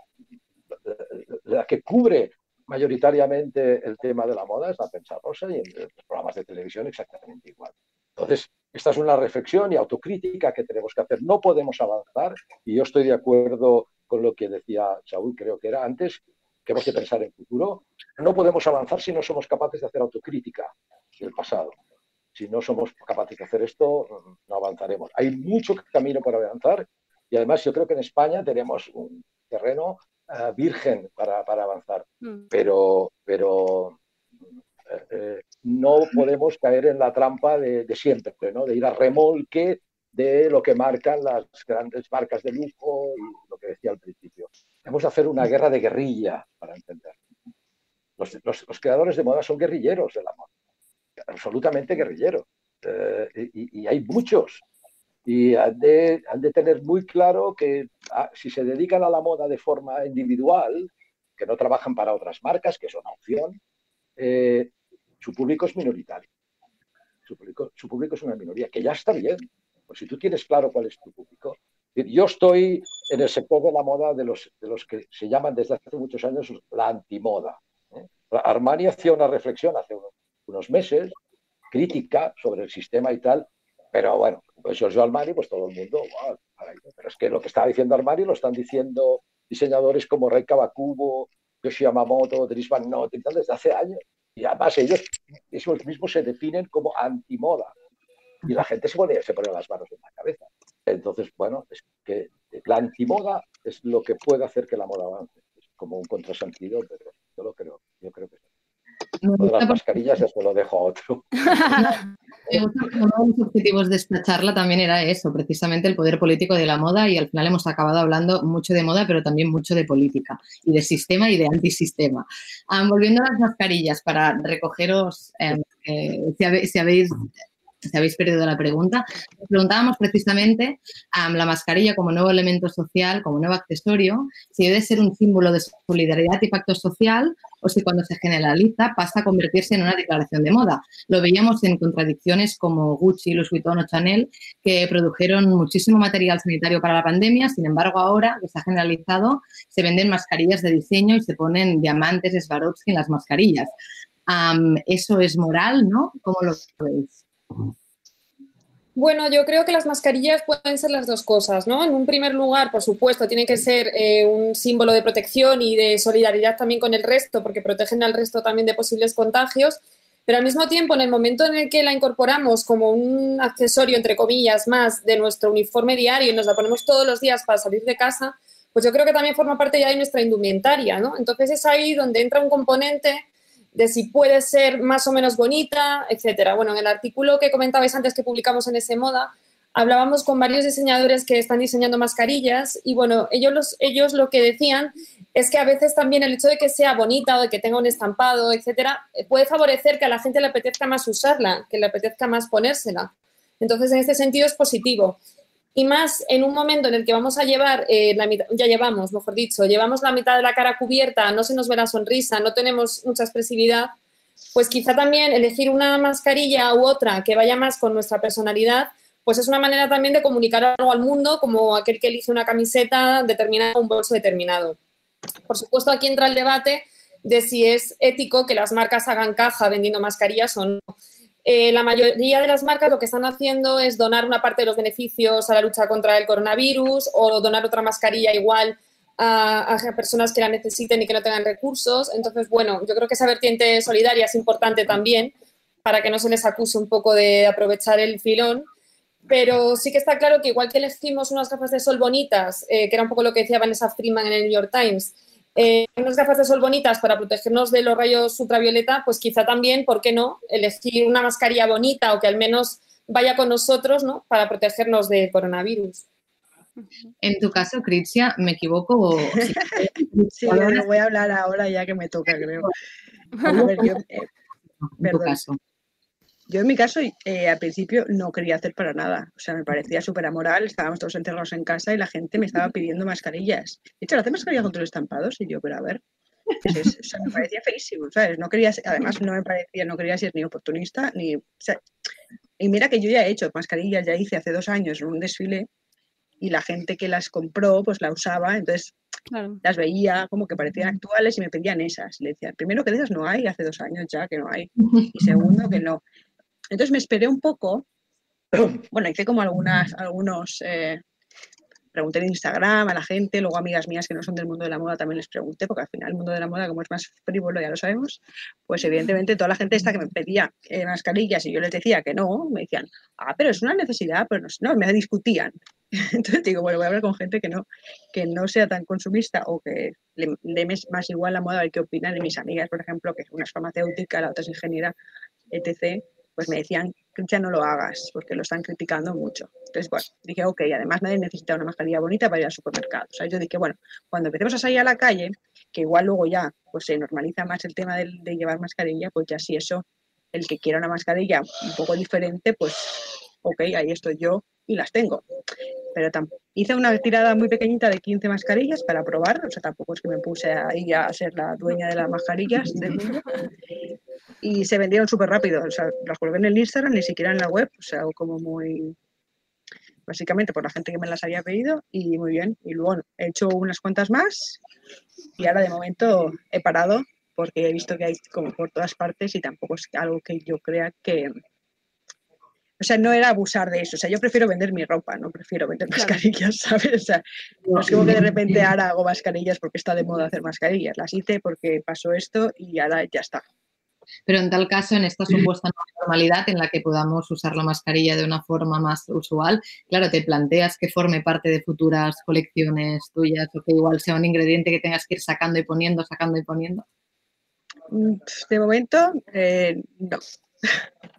la que cubre mayoritariamente el tema de la moda es la prensa rosa y en los programas de televisión exactamente igual. Entonces, esta es una reflexión y autocrítica que tenemos que hacer. No podemos avanzar y yo estoy de acuerdo con lo que decía Saúl, creo que era antes, que hemos de pensar en futuro. No podemos avanzar si no somos capaces de hacer autocrítica del pasado. Si no somos capaces de hacer esto, no avanzaremos. Hay mucho camino por avanzar y además yo creo que en España tenemos un terreno uh, virgen para, para avanzar, Mm. pero, pero eh, eh, no podemos caer en la trampa de, siempre, ¿no? de ir a remolque de lo que marcan las grandes marcas de lujo y lo que decía al principio. Hemos de hacer una guerra de guerrilla para entender. Los, creadores de moda son guerrilleros de la moda, absolutamente guerrilleros. Eh, y, hay muchos. Y han de, han de tener muy claro que ah, si se dedican a la moda de forma individual, que no trabajan para otras marcas, que es una opción, eh, su público es minoritario. Su público, su público, es una minoría, que ya está bien. Pues si tú tienes claro cuál es tu público. Yo estoy en el sector de la moda de los, de los que se llaman desde hace muchos años la antimoda. ¿eh? Armani hacía una reflexión hace unos, meses, crítica sobre el sistema y tal, pero bueno, pues Giorgio Armani, pues todo el mundo, wow, pero es que lo que está diciendo Armani lo están diciendo diseñadores como Rey Kawakubo Yoshio Yamamoto, Dries Van y tal, desde hace años. Y además ellos, ellos mismos se definen como antimoda. Y la gente se pone, se pone las manos en la cabeza. Entonces, bueno, es que la antimoda es lo que puede hacer que la moda avance. Es como un contrasentido, pero yo lo creo. Yo creo que sí. Lo de las mascarillas eso lo dejo a otro. Uno de los objetivos de esta charla también era eso, precisamente el poder político de la moda y al final hemos acabado hablando mucho de moda, pero también mucho de política y de sistema y de antisistema. Ah, volviendo a las mascarillas, para recogeros, eh, eh, si habéis si habéis perdido la pregunta, os preguntábamos precisamente am, la mascarilla como nuevo elemento social, como nuevo accesorio, si debe ser un símbolo de solidaridad y pacto social o si cuando se generaliza pasa a convertirse en una declaración de moda. Lo veíamos en contradicciones como Gucci, Louis Vuitton o Chanel, que produjeron muchísimo material sanitario para la pandemia, sin embargo ahora que se ha generalizado, se venden mascarillas de diseño y se ponen diamantes, Swarovski en las mascarillas. Eso es moral, ¿no? ¿Cómo lo veis? Bueno, yo creo que las mascarillas pueden ser las dos cosas, ¿no? En un primer lugar, por supuesto, tiene que ser eh, un símbolo de protección y de solidaridad también con el resto, porque protegen al resto también de posibles contagios, pero al mismo tiempo, en el momento en el que la incorporamos como un accesorio, entre comillas, más de nuestro uniforme diario y nos la ponemos todos los días para salir de casa, pues yo creo que también forma parte ya de nuestra indumentaria, ¿no? Entonces es ahí donde entra un componente de si puede ser más o menos bonita, etcétera. Bueno, en el artículo que comentabais antes que publicamos en ese moda, hablábamos con varios diseñadores que están diseñando mascarillas y bueno, ellos, los- ellos lo que decían es que a veces también el hecho de que sea bonita o de que tenga un estampado, etcétera, puede favorecer que a la gente le apetezca más usarla, que le apetezca más ponérsela. Entonces, en este sentido es positivo. Y más en un momento en el que vamos a llevar, eh, la mitad, ya llevamos, mejor dicho, llevamos la mitad de la cara cubierta, no se nos ve la sonrisa, no tenemos mucha expresividad, pues quizá también elegir una mascarilla u otra que vaya más con nuestra personalidad, pues es una manera también de comunicar algo al mundo, como aquel que elige una camiseta determinada o un bolso determinado. Por supuesto, aquí entra el debate de si es ético que las marcas hagan caja vendiendo mascarillas o no. Eh, la mayoría de las marcas lo que están haciendo es donar una parte de los beneficios a la lucha contra el coronavirus o donar otra mascarilla igual a, personas que la necesiten y que no tengan recursos. Entonces, bueno, yo creo que esa vertiente solidaria es importante también para que no se les acuse un poco de aprovechar el filón. Pero sí que está claro que igual que elegimos unas gafas de sol bonitas, eh, que era un poco lo que decía Vanessa Freeman en el New York Times, eh, unas gafas de sol bonitas para protegernos de los rayos ultravioleta, pues quizá también, ¿por qué no?, elegir una mascarilla bonita o que al menos vaya con nosotros, ¿no?, para protegernos del coronavirus. En tu caso, Critsia, ¿me equivoco? O... Sí, bueno, voy a hablar ahora ya que me toca, creo. A ver, yo, eh, en tu caso. Yo en mi caso, eh, al principio no quería hacer para nada. O sea, me parecía súper amoral, estábamos todos encerrados en casa y la gente me estaba pidiendo mascarillas. De hecho, hace mascarillas con los estampados y yo, pero a ver, ¿qué es eso? O sea, me parecía feísimo, ¿sabes? No quería, ser- además no me parecía, no quería ser ni oportunista, ni... o sea, y mira que yo ya he hecho mascarillas, ya hice hace dos años en un desfile y la gente que las compró, pues la usaba, entonces Claro. las veía como que parecían actuales y me pedían esas. Le decía, primero que de esas no hay, hace dos años ya que no hay. Y segundo que no. Entonces me esperé un poco. Bueno, hice como algunas, algunos, eh, pregunté en Instagram a la gente, luego amigas mías que no son del mundo de la moda también les pregunté, porque al final el mundo de la moda, como es más frívolo, ya lo sabemos, pues evidentemente toda la gente esta que me pedía eh, mascarillas y yo les decía que no, me decían, ah, pero es una necesidad, pero no, sé", no, me discutían. Entonces digo, bueno, voy a hablar con gente que no, que no sea tan consumista o que le dé más igual la moda, a ver qué opinan de mis amigas, por ejemplo, que una es farmacéutica, la otra es ingeniera, etc., pues me decían, ya no lo hagas, porque lo están criticando mucho. Entonces, bueno, dije, ok, además nadie necesita una mascarilla bonita para ir al supermercado. O sea, yo dije, bueno, cuando empecemos a salir a la calle, que igual luego ya pues se normaliza más el tema del- de, llevar mascarilla, pues ya si eso, el que quiera una mascarilla un poco diferente, pues ok, ahí estoy yo y las tengo. Pero hice una tirada muy pequeñita de 15 mascarillas para probar, o sea, tampoco es que me puse ahí a ser la dueña de las mascarillas del mundo. Y se vendieron súper rápido, o sea, las colgué en el Instagram, ni siquiera en la web, o sea, como muy, básicamente por la gente que me las había pedido y muy bien. Y luego he hecho unas cuantas más y ahora de momento he parado porque he visto que hay como por todas partes y tampoco es algo que yo crea que, o sea, no era abusar de eso. O sea, yo prefiero vender mi ropa, no prefiero vender mascarillas, ¿sabes? O sea, no es como que de repente ahora hago mascarillas porque está de moda hacer mascarillas. Las hice porque pasó esto y ahora ya está. Pero en tal caso, en esta supuesta normalidad en la que podamos usar la mascarilla de una forma más usual, claro, te planteas que forme parte de futuras colecciones tuyas o que igual sea un ingrediente que tengas que ir sacando y poniendo, sacando y poniendo. Mm, De momento, eh, no.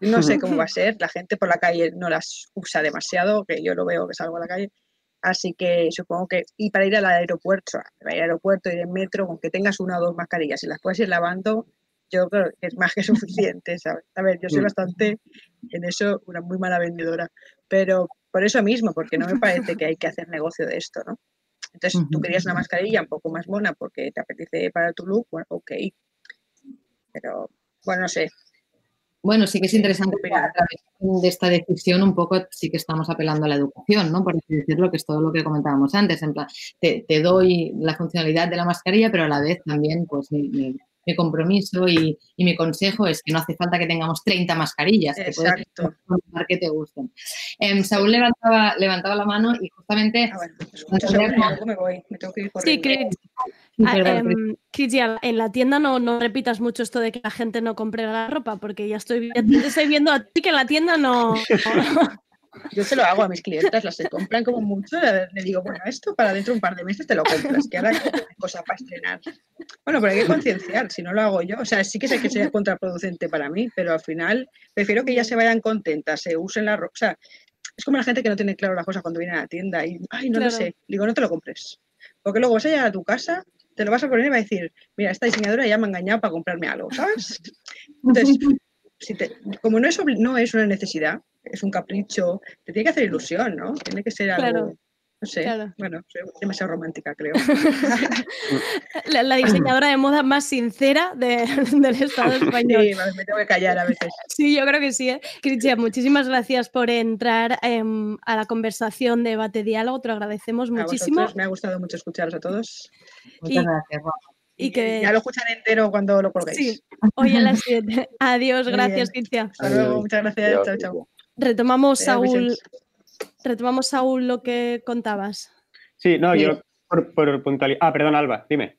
No sé cómo va a ser. La gente por la calle no las usa demasiado, que yo lo veo que salgo a la calle. Así que supongo que, y para ir al aeropuerto, para ir al aeropuerto y en metro, con que tengas una o dos mascarillas y las puedes ir lavando, yo creo que es más que suficiente, ¿sabes? A ver, yo soy Mm. bastante en eso una muy mala vendedora, pero por eso mismo, porque no me parece que hay que hacer negocio de esto, ¿no? Entonces, tú querías una mascarilla un poco más mona porque te apetece para tu look, bueno, ok. Pero, bueno, no sé. Bueno, sí que es interesante que a través de esta decisión un poco sí que estamos apelando a la educación, ¿no? Por decirlo, que es todo lo que comentábamos antes. En plan, te, te doy la funcionalidad de la mascarilla, pero a la vez también, pues, mi, mi- mi compromiso y, y mi consejo es que no hace falta que tengamos 30 mascarillas, que puedes Exacto. que te gusten. Em, Saúl levantaba, levantaba la mano y justamente... Seguro, luego me voy, me tengo que ir Sí. Chris. Sí, Ah, perdón, Chris, ya en la tienda no, no repitas mucho esto de que la gente no compre la ropa, porque ya estoy, ya te estoy viendo a ti que en la tienda no. Yo se lo hago a mis clientas, las que compran como mucho, le digo, bueno, esto para dentro de un par de meses te lo compras, que ahora hay cosa para estrenar. Bueno, pero hay que concienciar, si no lo hago yo. O sea, sí que sé que sea contraproducente para mí, pero al final prefiero que ellas se vayan contentas, se usen la ropa. O sea, es como la gente que no tiene claro las cosas cuando viene a la tienda y, ay, no lo Claro. sé. Digo, no te lo compres. Porque luego vas a llegar a tu casa, te lo vas a poner y va a decir, mira, esta diseñadora ya me ha engañado para comprarme algo, ¿sabes? Entonces, si te- como no es, no es una necesidad, es un capricho, te tiene que hacer ilusión, ¿no? Tiene que ser algo, Claro, no sé, claro. bueno, soy demasiado romántica, creo. La, la diseñadora de moda más sincera de- del Estado español. Sí, me tengo que callar a veces. Sí, yo creo que sí. ¿eh? Cristian, muchísimas gracias por entrar em, a la conversación de Debate Diálogo. Te lo agradecemos A muchísimo. vosotros, me ha gustado mucho escucharos a todos. Muchas Y- gracias, Rafa. Y que Ya lo escucharé entero cuando lo colguéis. sí, hoy a las 7. Adiós, Muy gracias. Cristian. Hasta luego, muchas gracias. Adiós, Chao, chao. Retomamos, Saúl, retomamos, Saúl, lo que contabas. Sí, no, Sí. yo por, por puntualizar. Ah, perdón, Alba, dime.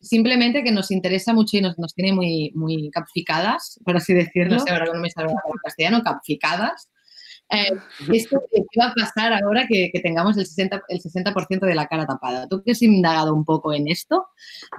Simplemente que nos interesa mucho y nos, nos tiene muy, muy capficadas, por así decirlo. No sé ahora que no me sale en castellano, capficadas. Eh, esto que va a pasar ahora que, que tengamos el 60%, el 60 de la cara tapada. Tú que has indagado un poco en esto,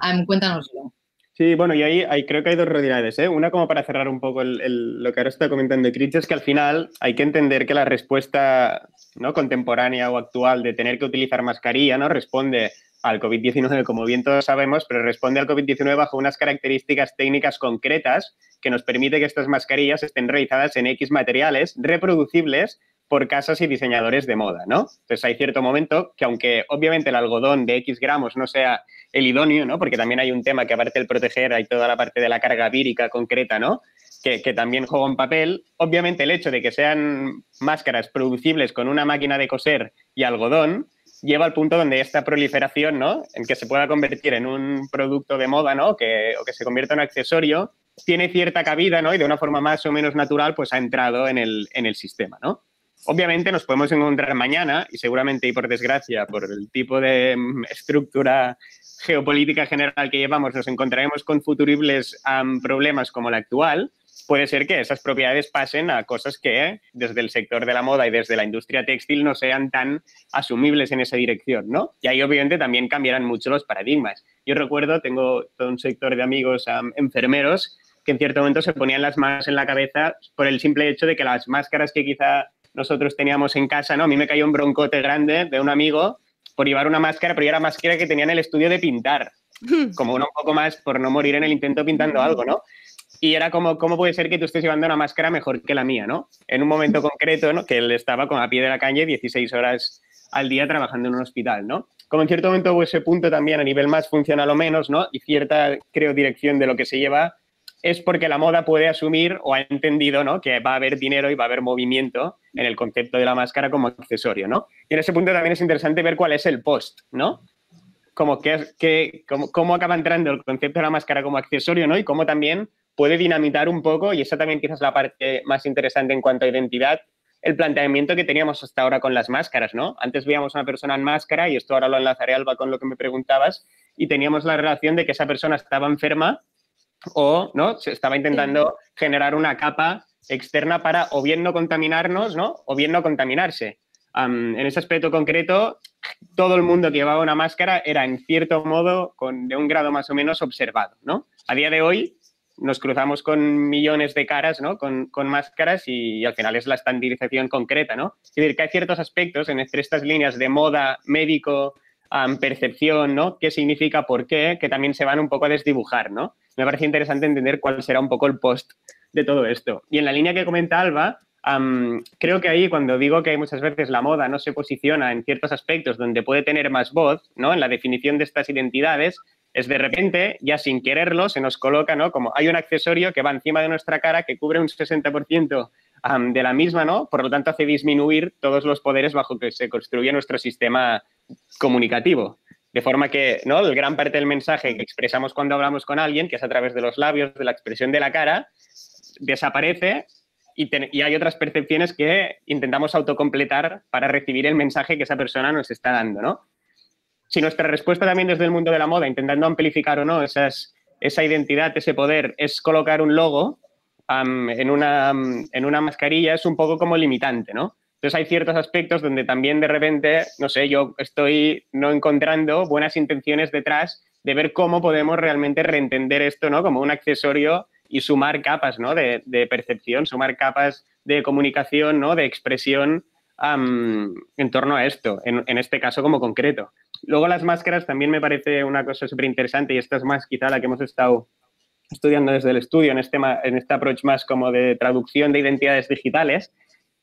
am, cuéntanoslo. Sí, bueno, y ahí, ahí creo que hay dos realidades. ¿eh? Una, como para cerrar un poco lo que ahora está comentando Critch, es que al final hay que entender que la respuesta ¿no? contemporánea o actual de tener que utilizar mascarilla no responde al COVID-19, como bien todos sabemos, pero responde al COVID-19 bajo unas características técnicas concretas que nos permite que estas mascarillas estén realizadas en X materiales reproducibles por casas y diseñadores de moda, ¿no? Entonces hay cierto momento que aunque obviamente el algodón de X gramos no sea el idóneo, ¿no? Porque también hay un tema que aparte del proteger hay toda la parte de la carga vírica concreta, ¿no? Que, también juega un papel. Obviamente el hecho de que sean máscaras producibles con una máquina de coser y algodón lleva al punto donde esta proliferación, ¿no? En que se pueda convertir en un producto de moda, ¿no? Que, o que se convierta en un accesorio, tiene cierta cabida, ¿no? Y de una forma más o menos natural, pues ha entrado en el, en el sistema, ¿no? Obviamente nos podemos encontrar mañana, y seguramente y por desgracia, por el tipo de mm, estructura geopolítica general que llevamos, nos encontraremos con futuribles problemas como el actual, puede ser que esas propiedades pasen a cosas que desde el sector de la moda y desde la industria textil no sean tan asumibles en esa dirección, ¿no? Y ahí obviamente también cambiarán mucho los paradigmas. Yo recuerdo, tengo todo un sector de amigos am, enfermeros que en cierto momento se ponían las manos en la cabeza por el simple hecho de que las máscaras que quizá nosotros teníamos en casa, ¿no? A mí me cayó un broncote grande de un amigo por llevar una máscara, pero yo era máscara que tenía en el estudio de pintar, como uno un poco más por no morir en el intento pintando algo, ¿no? Y era como, ¿cómo puede ser que tú estés llevando una máscara mejor que la mía, ¿no? En un momento concreto, ¿no? Que él estaba con a pie de la calle 16 horas al día trabajando en un hospital, ¿no? Como en cierto momento hubo ese punto también a nivel más funcional o menos, ¿no? Y cierta, creo, dirección de lo que se lleva, es porque la moda puede asumir o ha entendido, ¿no? Que va a haber dinero y va a haber movimiento en el concepto de la máscara como accesorio, ¿no? Y en ese punto también es interesante ver cuál es el post, ¿no? Como que, que, cómo, cómo acaba entrando el concepto de la máscara como accesorio, ¿no? Y cómo también puede dinamitar un poco, y esa también quizás la parte más interesante en cuanto a identidad, el planteamiento que teníamos hasta ahora con las máscaras, ¿no? Antes veíamos a una persona en máscara, y esto ahora lo enlazaré, Alba, con lo que me preguntabas, y teníamos la relación de que esa persona estaba enferma o, ¿no? Se estaba intentando generar una capa externa para o bien no contaminarnos, ¿no? O bien no contaminarse. Am, en ese aspecto concreto, todo el mundo que llevaba una máscara era, en cierto modo, con, de un grado más o menos observado, ¿no? A día de hoy nos cruzamos con millones de caras, ¿no? Con, con máscaras y, al final es la estandarización concreta, ¿no? Es decir, que hay ciertos aspectos en entre estas líneas de moda, médico, am, percepción, ¿no? ¿Qué significa, por qué? Que también se van un poco a desdibujar, ¿no? Me parece interesante entender cuál será un poco el post de todo esto. Y en la línea que comenta Alba, am, creo que ahí cuando digo que muchas veces la moda no se posiciona en ciertos aspectos donde puede tener más voz, ¿no? En la definición de estas identidades, es de repente, ya sin quererlo, se nos coloca, ¿no? Como hay un accesorio que va encima de nuestra cara que cubre un 60% de la misma, ¿no? Por lo tanto, hace disminuir todos los poderes bajo que se construye nuestro sistema comunicativo. De forma que, ¿no? El gran parte del mensaje que expresamos cuando hablamos con alguien, que es a través de los labios, de la expresión de la cara, desaparece y, y hay otras percepciones que intentamos autocompletar para recibir el mensaje que esa persona nos está dando, ¿no? Si nuestra respuesta también desde el mundo de la moda, intentando amplificar o no esas, esa identidad, ese poder, es colocar un logo am, en, una, en una mascarilla, es un poco como limitante, ¿no? Entonces hay ciertos aspectos donde también de repente, no sé, yo estoy no encontrando buenas intenciones detrás de ver cómo podemos realmente reentender esto, ¿no? Como un accesorio y sumar capas, ¿no? De, de percepción, sumar capas de comunicación, ¿no? De expresión am, en torno a esto, en, en este caso como concreto. Luego las máscaras también me parece una cosa súper interesante y esta es más quizá la que hemos estado estudiando desde el estudio en este, ma- en este approach más como de traducción de identidades digitales,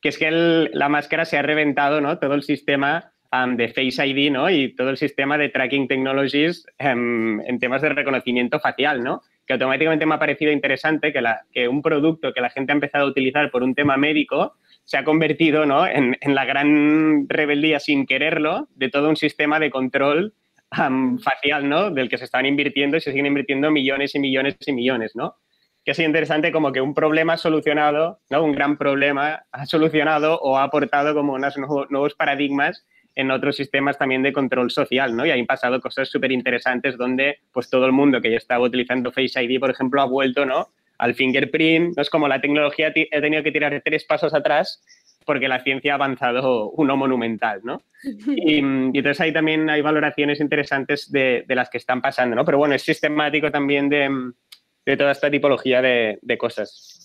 que es que la máscara se ha reventado, ¿no? Todo el sistema am, de Face ID, ¿no? Y todo el sistema de tracking technologies em, en temas de reconocimiento facial, ¿no? Que automáticamente me ha parecido interesante que un producto que la gente ha empezado a utilizar por un tema médico se ha convertido, ¿no? En, en la gran rebeldía sin quererlo de todo un sistema de control am, facial, ¿no? Del que se están invirtiendo y se siguen invirtiendo millones y millones y millones, ¿no? que es interesante como que un problema solucionado, ¿no? un gran problema ha solucionado o ha aportado como unos nuevo- nuevos paradigmas en otros sistemas también de control social, ¿no? Y han pasado cosas súper interesantes donde pues todo el mundo que ya estaba utilizando Face ID, por ejemplo, ha vuelto, ¿no? Al fingerprint, ¿no? Es como la tecnología ha tenido que tirar tres pasos atrás porque la ciencia ha avanzado uno monumental, ¿no? Y, y entonces ahí también hay valoraciones interesantes de, las que están pasando, ¿no? Pero bueno, es sistemático también de, de toda esta tipología de, de cosas.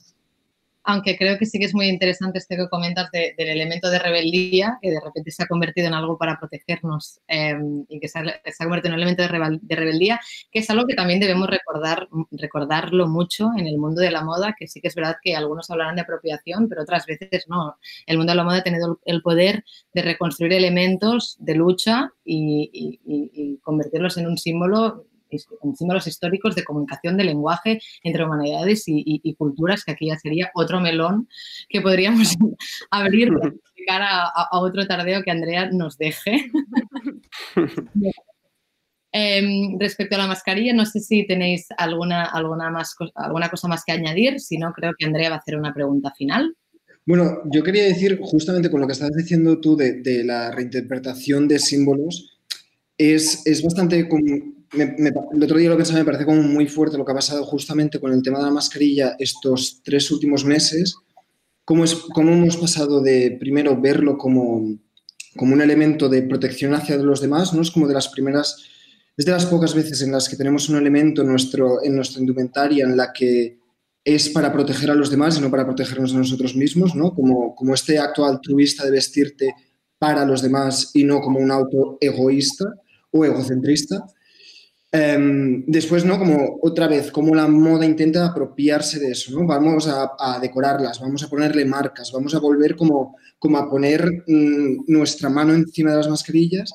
Aunque creo que sí que es muy interesante esto que comentas de- del elemento de rebeldía, que de repente se ha convertido en algo para protegernos eh, y que se ha, convertido en un elemento de, rebel- de rebeldía, que es algo que también debemos recordar, recordarlo mucho en el mundo de la moda, que sí que es verdad que algunos hablarán de apropiación, pero otras veces no. El mundo de la moda ha tenido el poder de reconstruir elementos de lucha y, convertirlos en un símbolo símbolos históricos de comunicación de lenguaje entre humanidades y, y- y culturas, que aquí ya sería otro melón que podríamos abrir para explicar a, otro tardeo que Andrea nos deje. Em, respecto a la mascarilla, no sé si tenéis alguna, alguna, más, alguna cosa más que añadir, si no, creo que Andrea va a hacer una pregunta final. Bueno, yo quería decir, justamente con lo que estás diciendo tú de, de la reinterpretación de símbolos, es, es bastante... me- me- el otro día lo pensaba, me parece como muy fuerte lo que ha pasado justamente con el tema de la mascarilla estos tres últimos meses, cómo, hemos pasado de primero verlo como, como un elemento de protección hacia los demás, ¿no? Es como de las primeras, es de las pocas veces en las que tenemos un elemento en, nuestro, en nuestra indumentaria en la que es para proteger a los demás y no para protegernos a nosotros mismos, ¿no? Como, como este acto altruista de vestirte para los demás y no como un auto egoísta o egocentrista. Em, después, ¿no? Como otra vez, como la moda intenta apropiarse de eso, ¿no? Vamos a, decorarlas, vamos a ponerle marcas, vamos a volver como, como a poner mm, nuestra mano encima de las mascarillas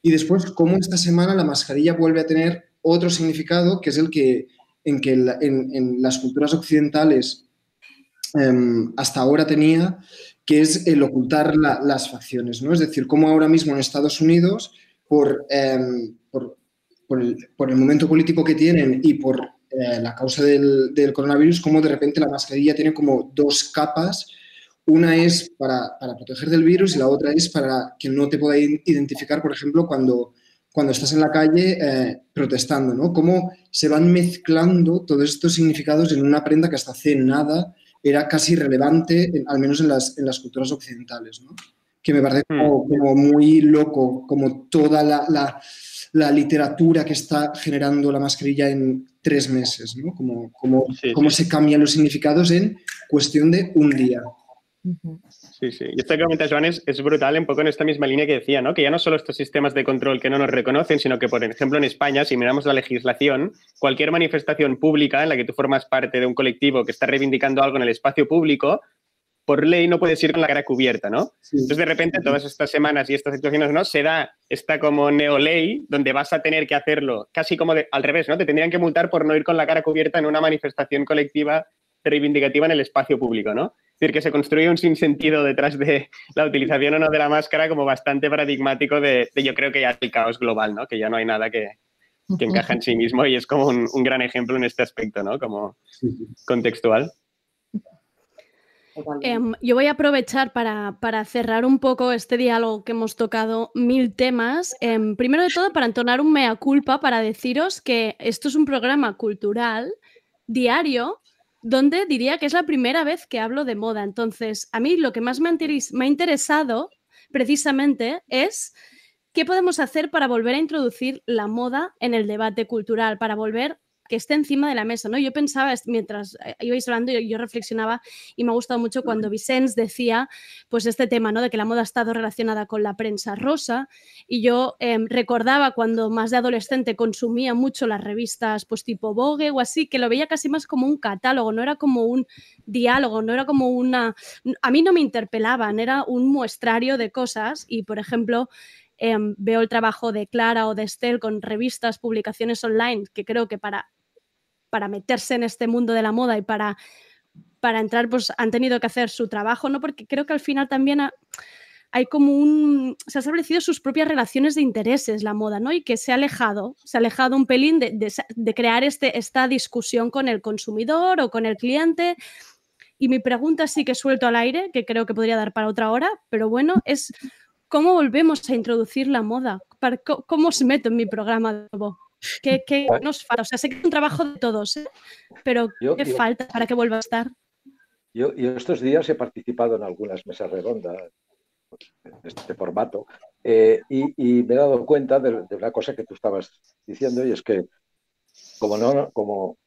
y después como esta semana la mascarilla vuelve a tener otro significado que es el que en que en, las culturas occidentales em, hasta ahora tenía, que es el ocultar la- las facciones, ¿no? Es decir, como ahora mismo en Estados Unidos, por, em, por, por el, por el momento político que tienen y por eh, la causa del, del coronavirus, cómo de repente la mascarilla tiene como dos capas. Una es para, para proteger del virus y la otra es para que no te pueda identificar, por ejemplo, cuando, cuando estás en la calle eh, protestando, ¿no? Cómo se van mezclando todos estos significados en una prenda que hasta hace nada era casi irrelevante, en- al menos en las, en las culturas occidentales, ¿no? Que me parece como, como muy loco, como toda la, la- la literatura que está generando la mascarilla en tres meses, ¿no? Como, como, cómo se cambian los significados en cuestión de un día. Sí, sí. Y esto que comenta Joan es, es brutal, un poco en esta misma línea que decía, ¿no? Que ya no solo estos sistemas de control que no nos reconocen, sino que, por ejemplo, en España, si miramos la legislación, cualquier manifestación pública en la que tú formas parte de un colectivo que está reivindicando algo en el espacio público, por ley no puedes ir con la cara cubierta, ¿no? Entonces, de repente, todas estas semanas y estas situaciones, ¿no? Se da esta como neoley donde vas a tener que hacerlo casi como de- al revés, ¿no? Te tendrían que multar por no ir con la cara cubierta en una manifestación colectiva reivindicativa en el espacio público, ¿no? Es decir, que se construye un sinsentido detrás de la utilización o no de la máscara como bastante paradigmático de, de yo creo que ya el caos global, ¿no? Que ya no hay nada que, que encaja en sí mismo y es como un, un gran ejemplo en este aspecto, ¿no? Como contextual. Em, yo voy a aprovechar para, para cerrar un poco este diálogo que hemos tocado mil temas. Em, primero de todo, para entonar un mea culpa, para deciros que esto es un programa cultural diario donde diría que es la primera vez que hablo de moda. Entonces, a mí lo que más me ha, interes- me ha interesado precisamente es qué podemos hacer para volver a introducir la moda en el debate cultural, para volver que esté encima de la mesa, ¿no? Yo pensaba, mientras eh, ibais hablando, yo, yo reflexionaba y me ha gustado mucho cuando Vicens decía, pues este tema, ¿no? De que la moda ha estado relacionada con la prensa rosa y yo em, recordaba cuando más de adolescente consumía mucho las revistas, pues tipo Vogue o así, que lo veía casi más como un catálogo, no era como un diálogo, no era como una... A mí no me interpelaban, era un muestrario de cosas y, por ejemplo, em, veo el trabajo de Clara o de Estelle con revistas, publicaciones online, que creo que para, para meterse en este mundo de la moda y para, para entrar, pues han tenido que hacer su trabajo, ¿no? Porque creo que al final también ha- hay como un... se ha establecido sus propias relaciones de intereses la moda, ¿no? Y que se ha alejado, se ha alejado un pelín de, de crear este, esta discusión con el consumidor o con el cliente. Y mi pregunta sí que suelto al aire, que creo que podría dar para otra hora, pero bueno, es ¿cómo volvemos a introducir la moda? Para- ¿Cómo os meto en mi programa de nuevo? ¿Qué, qué nos falta? O sea, sé que es un trabajo de todos, ¿eh? pero ¿qué yo- falta para que vuelva a estar? Yo, yo estos días he participado en algunas mesas redondas de este formato eh, y, y me he dado cuenta de, de una cosa que tú estabas diciendo y es que como no como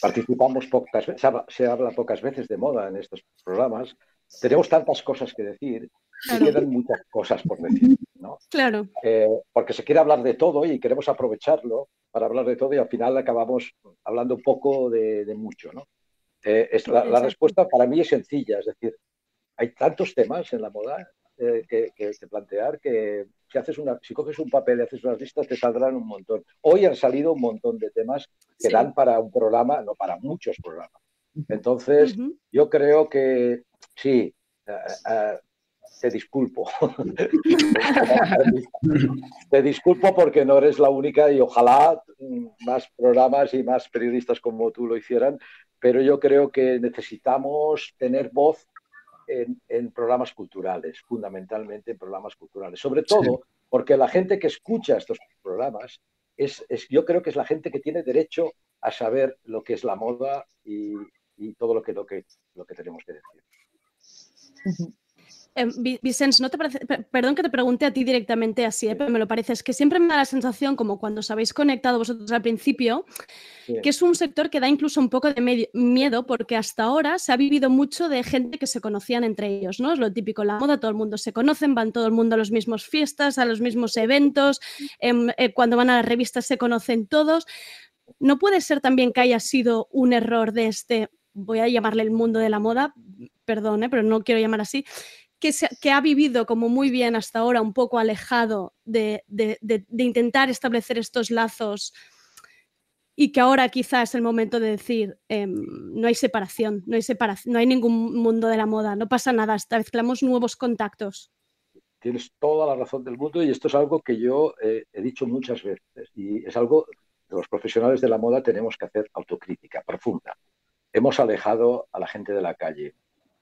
participamos pocas veces, se habla, pocas veces de moda en estos programas, tenemos tantas cosas que decir Claro. quedan muchas cosas por decir, ¿no? Claro. Eh, porque se quiere hablar de todo y queremos aprovecharlo para hablar de todo y al final acabamos hablando un poco de, de mucho, ¿no? Eh, es la, la respuesta para mí es sencilla, es decir, hay tantos temas en la moda eh, que, que- que plantear que si, haces una, si coges un papel y haces unas listas te saldrán un montón. Hoy han salido un montón de temas que Sí. dan para un programa, no para muchos programas. Entonces, yo creo que sí, eh, eh, te disculpo. te disculpo porque no eres la única y ojalá más programas y más periodistas como tú lo hicieran, pero yo creo que necesitamos tener voz en, en programas culturales, fundamentalmente en programas culturales. Sobre todo porque la gente que escucha estos programas, es, es- yo creo que es la gente que tiene derecho a saber lo que es la moda y, y todo lo que, lo, que, lo que tenemos que decir. Eh, Vicens, ¿no te parece, per- perdón que te pregunte a ti directamente así, eh, pero me lo parece, es que siempre me da la sensación, como cuando os habéis conectado vosotros al principio, que es un sector que da incluso un poco de medio- miedo, porque hasta ahora se ha vivido mucho de gente que se conocían entre ellos, ¿no? Es lo típico, la moda todo el mundo se conocen, van todo el mundo a los mismos fiestas, a los mismos eventos, em, eh, cuando van a las revistas se conocen todos. ¿No puede ser también que haya sido un error de este, voy a llamarle el mundo de la moda, perdón, eh, pero no quiero llamar así, que, que ha vivido como muy bien hasta ahora, un poco alejado de, intentar establecer estos lazos y que ahora quizá es el momento de decir, em, no hay separación, no hay separación, no hay ningún mundo de la moda, no pasa nada, establecemos nuevos contactos. Tienes toda la razón del mundo y esto es algo que yo eh, he dicho muchas veces y es algo los profesionales de la moda tenemos que hacer autocrítica profunda. Hemos alejado a la gente de la calle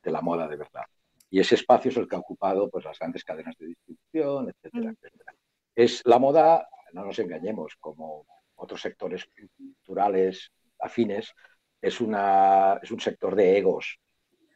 de la moda de verdad. Y ese espacio es el que ha ocupado pues, las grandes cadenas de distribución, etcétera, etcétera. Es la moda, no nos engañemos, como otros sectores culturales afines, es, una, es un sector de egos.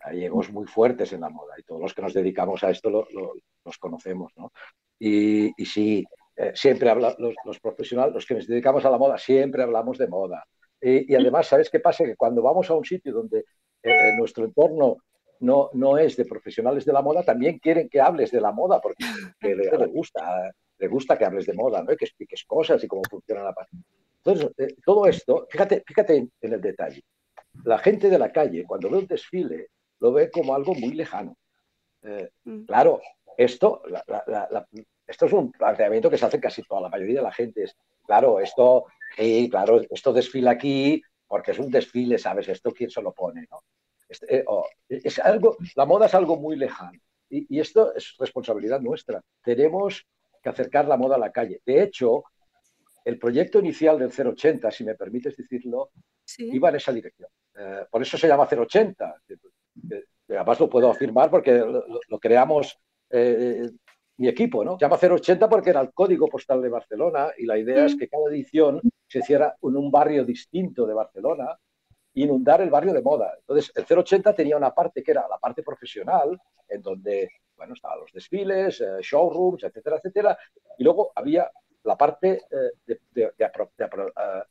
Hay egos muy fuertes en la moda y todos los que nos dedicamos a esto lo, lo- los conocemos. ¿no? Y, y sí, eh, siempre habla, los, los profesionales, los que nos dedicamos a la moda, siempre hablamos de moda. Y, y además, ¿sabes qué pasa? Que cuando vamos a un sitio donde eh, eh, nuestro entorno no, no es de profesionales de la moda, también quieren que hables de la moda porque que le, gusta, le gusta que hables de moda, ¿no? Y que expliques cosas y cómo funciona la parte. Entonces, eh, todo esto, fíjate, fíjate en, en el detalle. La gente de la calle, cuando ve un desfile, lo ve como algo muy lejano. Eh, Claro, esto, la- la- la- la- esto es un planteamiento que se hace casi toda la mayoría de la gente. Es, claro, esto, sí, claro, esto desfila aquí porque es un desfile, ¿sabes? Esto quién se lo pone, ¿no? Este, eh, oh, es algo, la moda es algo muy lejano y, y esto es responsabilidad nuestra. Tenemos que acercar la moda a la calle. De hecho, el proyecto inicial del 080, si me permites decirlo, iba en esa dirección. Eh, por eso se llama 080. Eh, Además lo puedo afirmar porque lo, creamos eh, mi equipo, ¿no? Se llama 080 porque era el código postal de Barcelona y la idea es que cada edición se hiciera en un barrio distinto de Barcelona inundar el barrio de moda. Entonces, el 080 tenía una parte que era la parte profesional, en donde, bueno, estaban los desfiles, eh, showrooms, etcétera, etcétera, y luego había la parte eh, de, de- de apro- de apro- eh,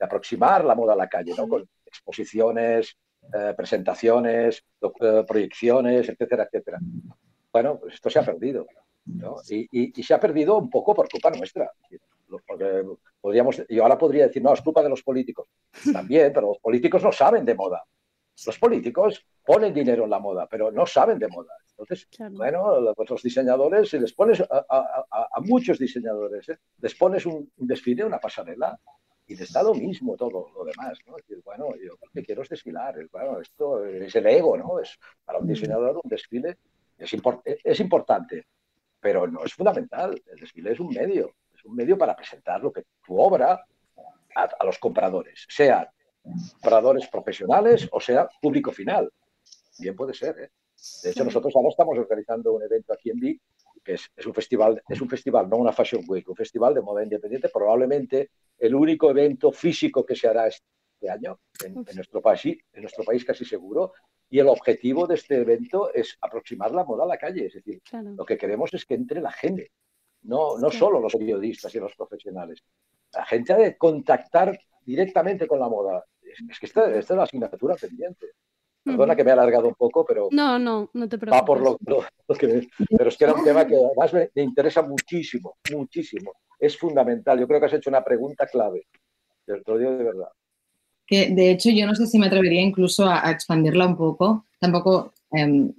aproximar la moda a la calle, ¿no? Con exposiciones, eh, presentaciones, eh, proyecciones, etcétera, etcétera. Bueno, pues esto se ha perdido. ¿no? Y, y- y se ha perdido un poco por culpa nuestra. Porque podríamos, yo ahora podría decir, no, es culpa de los políticos. También, pero los políticos no saben de moda. Los políticos ponen dinero en la moda, pero no saben de moda. Entonces, bueno, pues los diseñadores, si les pones a, a- a- a muchos diseñadores, ¿eh? les pones un, un desfile, una pasarela, y les da lo mismo todo lo demás, ¿no? Es decir, bueno, yo lo que quiero es desfilar, es, bueno, esto es el ego, ¿no? Es para un diseñador un desfile es, es importante, pero no es fundamental. El desfile es un medio, es un medio para presentar lo que tu obra a, a los compradores, sean compradores profesionales o sea público final. Bien puede ser, ¿eh? De hecho, nosotros ahora estamos organizando un evento aquí en Vic, que es, es un festival, es un festival, no una Fashion Week, un festival de moda independiente, probablemente el único evento físico que se hará este año en, en nuestro país, en nuestro país casi seguro. Y el objetivo de este evento es aproximar la moda a la calle. Es decir, lo que queremos es que entre la gente, no, no solo los periodistas y los profesionales. La gente ha de contactar directamente con la moda. Es, que esta, esta es la asignatura pendiente. Perdona que me he alargado un poco, pero No, no, no te preocupes. va por lo, lo- lo que me- Pero es que era un tema que además me, me interesa muchísimo, muchísimo. Es fundamental. Yo creo que has hecho una pregunta clave. Te lo digo de verdad. que de hecho yo no sé si me atrevería incluso a, a expandirla un poco, tampoco, em,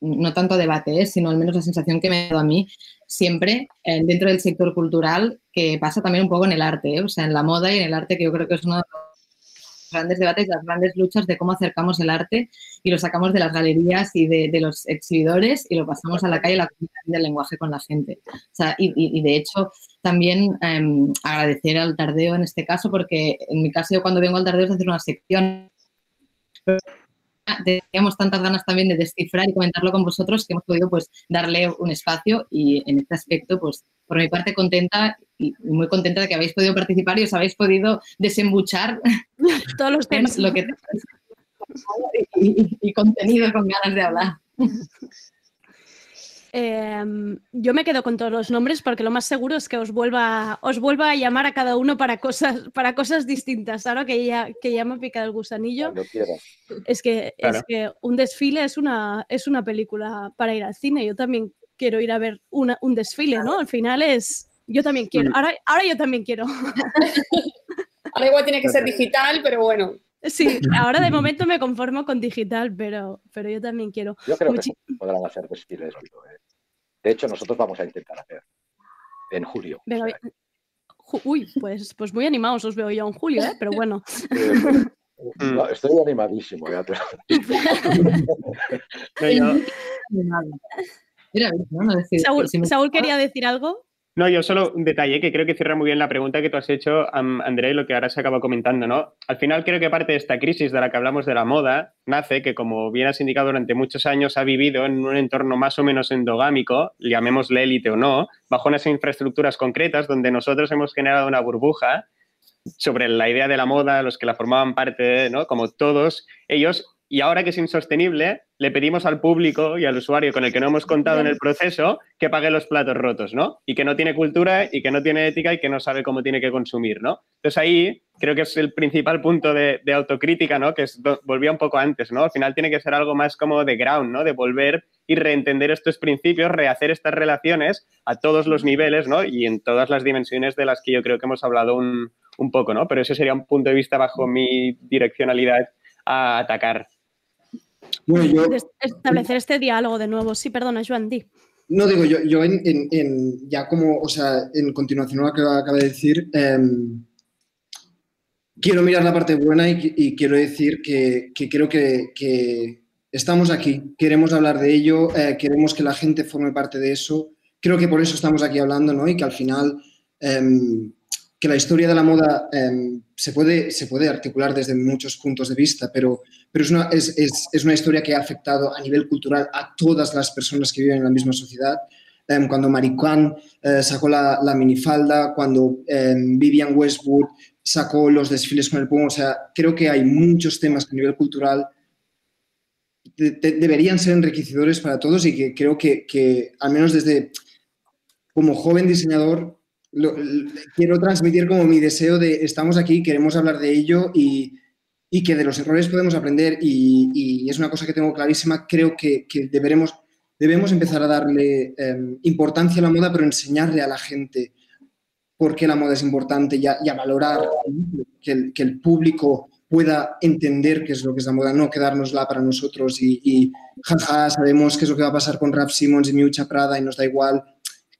no tanto debate, ¿eh? sino al menos la sensación que me ha dado a mí siempre eh, dentro del sector cultural, que pasa también un poco en el arte, ¿eh? o sea, en la moda y en el arte, que yo creo que es uno de los grandes debates, las grandes luchas de cómo acercamos el arte y lo sacamos de las galerías y de, de los exhibidores y lo pasamos a la calle, la comunicación del lenguaje con la gente. O sea, y, y- y de hecho, también em, agradecer al Tardeo en este caso, porque en mi caso yo cuando vengo al Tardeo es hacer una sección. Teníamos tantas ganas también de descifrar y comentarlo con vosotros que hemos podido pues darle un espacio y en este aspecto pues por mi parte contenta y y muy contenta de que habéis podido participar y os habéis podido desembuchar todos los temas lo que y, y- y contenido con ganas de hablar. Em, yo me quedo con todos los nombres porque lo más seguro es que os vuelva, os vuelva a llamar a cada uno para cosas, para cosas distintas. Ahora que ya, que ya me ha picado el gusanillo, es que, Claro. es que un desfile es una, es una película para ir al cine. Yo también quiero ir a ver una- un desfile, ¿no? Al final es. Yo también quiero. Mm. Ahora, ahora yo también quiero. Ahora igual tiene que ser digital, pero bueno. Sí, ahora de momento me conformo con digital, pero, pero yo también quiero. Yo creo Muchi- que podrán hacer desfiles. ¿eh? De hecho, nosotros vamos a intentar hacer en julio. Venga, Uy, pues, pues muy animados os veo yo en julio, ¿eh? pero bueno. No, estoy animadísimo. Ya te... Saúl, Saúl quería decir algo. No, yo solo un detalle que creo que cierra muy bien la pregunta que tú has hecho, André, lo que ahora se acaba comentando, ¿no? Al final creo que parte de esta crisis de la que hablamos de la moda nace que, como bien has indicado, durante muchos años ha vivido en un entorno más o menos endogámico, llamémosle élite o no, bajo unas infraestructuras concretas donde nosotros hemos generado una burbuja sobre la idea de la moda, los que la formaban parte, ¿no? Como todos ellos, y ahora que es insostenible, le pedimos al público y al usuario con el que no hemos contado en el proceso que pague los platos rotos, ¿no? Y que no tiene cultura y que no tiene ética y que no sabe cómo tiene que consumir, ¿no? Entonces ahí creo que es el principal punto de, autocrítica, ¿no? Que es, volvía un poco antes, ¿no? Al final tiene que ser algo más como de ground, ¿no? De volver y reentender estos principios, rehacer estas relaciones a todos los niveles, ¿no? Y en todas las dimensiones de las que yo creo que hemos hablado un, un poco, ¿no? Pero ese sería un punto de vista bajo mi direccionalidad a atacar. Bueno, yo, Establecer este diálogo de nuevo. Sí, perdona, Joan, di. no digo, yo, yo en, en- en- ya como, o sea, en continuación a lo que acaba de decir, em, quiero mirar la parte buena y, qui- y quiero decir que, que creo que, que estamos aquí, queremos hablar de ello, eh, queremos que la gente forme parte de eso. Creo que por eso estamos aquí hablando, ¿no? Y que al final, em, que la historia de la moda em, se, puede, se puede articular desde muchos puntos de vista, pero, pero es, una, es, es- es una historia que ha afectado a nivel cultural a todas las personas que viven en la misma sociedad. Em, cuando Maricán eh, sacó la, la minifalda, cuando em, Vivian Westwood sacó los desfiles con el Puma, o sea, creo que hay muchos temas que a nivel cultural de- deberían ser enriquecedores para todos y que creo que, que al menos desde como joven diseñador lo- l- quiero transmitir como mi deseo de estamos aquí, queremos hablar de ello y, y que de los errores podemos aprender y, y es una cosa que tengo clarísima, creo que, que deberemos, debemos empezar a darle em, importancia a la moda, pero enseñarle a la gente por qué la moda es importante y a, y a valorar que el, que el público pueda entender qué es lo que es la moda, no quedárnosla para nosotros y, y jaja, sabemos qué es lo que va a pasar con Rap Simmons y Miucha Prada y nos da igual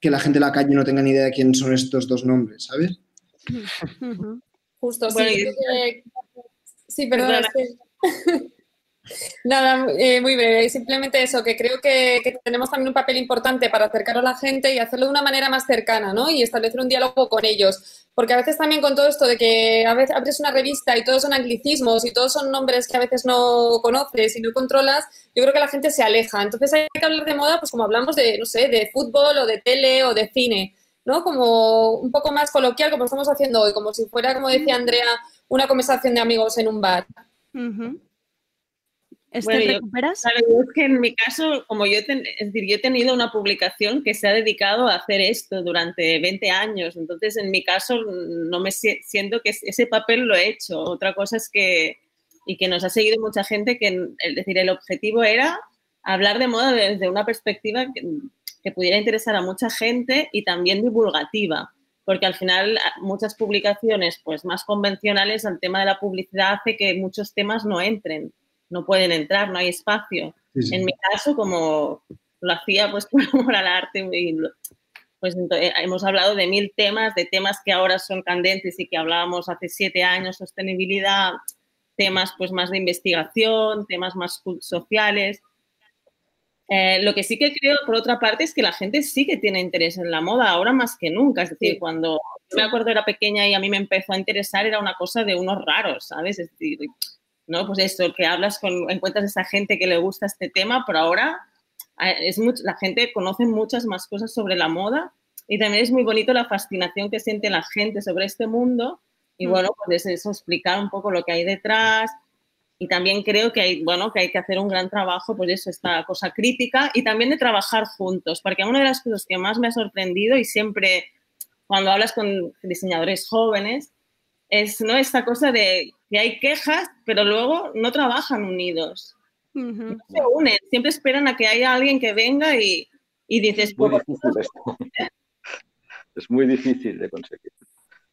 que la gente de la calle no tenga ni idea de quién son estos dos nombres, ¿sabes? Justo, sí. Bueno, que- Sí, perdona. Perdona. es que- Nada, eh, muy breve. Simplemente eso, que creo que, que tenemos también un papel importante para acercar a la gente y hacerlo de una manera más cercana, ¿no? Y establecer un diálogo con ellos. Porque a veces también con todo esto de que a veces abres una revista y todos son anglicismos y todos son nombres que a veces no conoces y no controlas, yo creo que la gente se aleja. Entonces hay que hablar de moda, pues como hablamos de, no sé, de fútbol o de tele o de cine, ¿no? Como un poco más coloquial, como estamos haciendo hoy, como si fuera, como decía Andrea, una conversación de amigos en un bar. Esther, Bueno, yo- ¿recuperas? Claro, yo es que en mi caso, como yo, ten- es decir, yo he tenido una publicación que se ha dedicado a hacer esto durante 20 años, entonces en mi caso no me si- siento que es- ese papel lo he hecho. Otra cosa es que, y que nos ha seguido mucha gente, que es decir, el objetivo era hablar de moda desde una perspectiva que, que pudiera interesar a mucha gente y también divulgativa, porque al final muchas publicaciones pues más convencionales, el tema de la publicidad hace que muchos temas no entren no pueden entrar, no hay espacio. Sí, sí. En mi caso, como lo hacía pues por amor al arte, y pues eh, hemos hablado de mil temas, de temas que ahora son candentes y que hablábamos hace siete años, sostenibilidad, temas pues más de investigación, temas más sociales. Eh, lo que sí que creo, por otra parte, es que la gente sí que tiene interés en la moda, ahora más que nunca. Es decir, cuando yo me acuerdo era pequeña y a mí me empezó a interesar, era una cosa de unos raros, ¿sabes? Es decir, ¿no? Pues eso, que hablas con, encuentras esa gente que le gusta este tema, pero ahora eh, es mucho, la gente conoce muchas más cosas sobre la moda y también es muy bonito la fascinación que siente la gente sobre este mundo y Mm. bueno, pues es eso, explicar un poco lo que hay detrás y también creo que hay, bueno, que hay que hacer un gran trabajo, pues eso, esta cosa crítica y también de trabajar juntos, porque una de las cosas que más me ha sorprendido y siempre cuando hablas con diseñadores jóvenes es ¿no? esta cosa de que hay quejas, pero luego no trabajan unidos. No se unen, siempre esperan a que haya alguien que venga y, y dices, Muy "Pues, difícil esto. Es muy difícil de conseguir.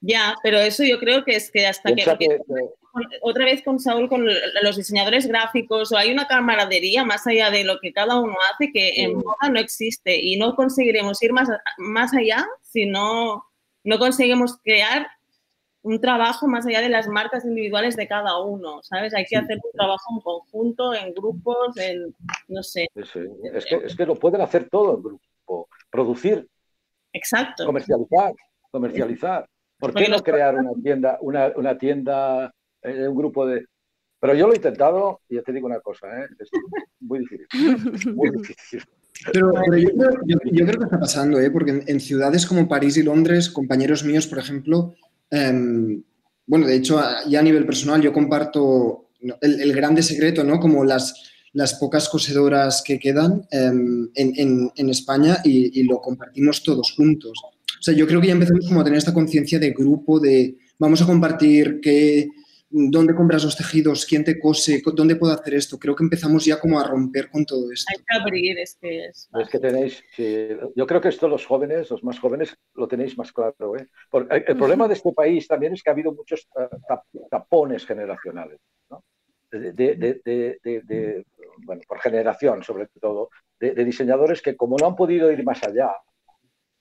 ya, pero eso yo creo que es que hasta que- otra vez con Saúl, con los diseñadores gráficos, o hay una camaradería más allá de lo que cada uno hace que en moda no existe y no conseguiremos ir más, más allá si no, no conseguimos crear un trabajo más allá de las marcas individuales de cada uno, ¿sabes? Hay que hacer un trabajo en conjunto, en grupos, en, no sé. Es, es que, es que lo pueden hacer todo en grupo. Producir. Exacto. Comercializar, comercializar. ¿Por Porque qué no crear una tienda, una, una tienda, eh, un grupo de... Pero yo lo he intentado y ya te digo una cosa, ¿eh? es muy difícil. Muy difícil. Pero, pero yo, creo, yo- yo creo que está pasando, ¿eh? porque en, en ciudades como París y Londres, compañeros míos, por ejemplo, em, bueno, de hecho, ya a nivel personal, yo comparto el, grande secreto, ¿no? Como las, las pocas cosedoras que quedan em, en, en- España y, y lo compartimos todos juntos. O sea, yo creo que ya empezamos como a tener esta conciencia de grupo, de vamos a compartir qué, dónde compras los tejidos, quién te cose, co- dónde puedo hacer esto. Creo que empezamos ya como a romper con todo esto. Hay que abrir, es que es... Es que tenéis, sí, yo creo que esto los jóvenes, los más jóvenes, lo tenéis más claro. ¿eh? Porque el, problema de este país también es que ha habido muchos eh, tap- tapones generacionales, ¿no? De, de- de- de- de- de- bueno, por generación sobre todo, de, de diseñadores que como no han podido ir más allá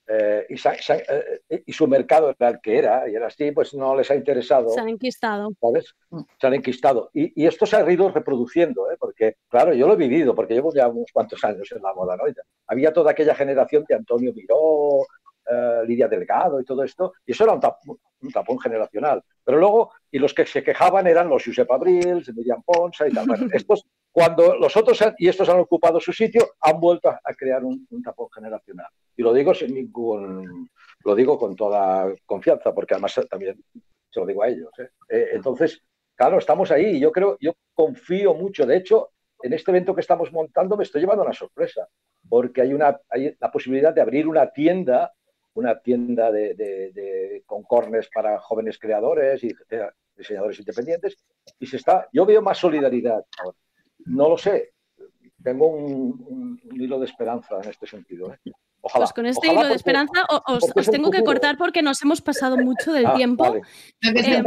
eh, y, eh, y su mercado era el que era, y era así, pues no les ha interesado. Se han enquistado. ¿sabes? Se han enquistado. Y, y esto se ha ido reproduciendo, ¿eh? porque, claro, yo lo he vivido, porque llevo ya unos cuantos años en la moda, ¿no? Había toda aquella generación de Antonio Miró, eh, Lidia Delgado y todo esto, y eso era un, tap- un tapón generacional. Pero luego, y los que se quejaban eran los Josep Abrils, Miriam Ponsa y tal. Bueno, estos, cuando los otros han- y estos han ocupado su sitio, han vuelto a, a crear un, un tapón generacional. Y lo digo sin ningún, lo digo con toda confianza, porque además también se lo digo a ellos. ¿eh? Eh, entonces, claro, estamos ahí y yo creo, yo confío mucho. De hecho, en este evento que estamos montando me estoy llevando una sorpresa, porque hay, una, hay la posibilidad de abrir una tienda, una tienda de, de, de- con corners para jóvenes creadores y eh, diseñadores independientes, y se está, yo veo más solidaridad ahora. No lo sé, tengo un, un- un hilo de esperanza en este sentido. ¿eh? Ojalá. Pues con este ojalá hilo de esperanza os, tengo que cortar porque nos hemos pasado mucho del Ah, tiempo. vale. Eh,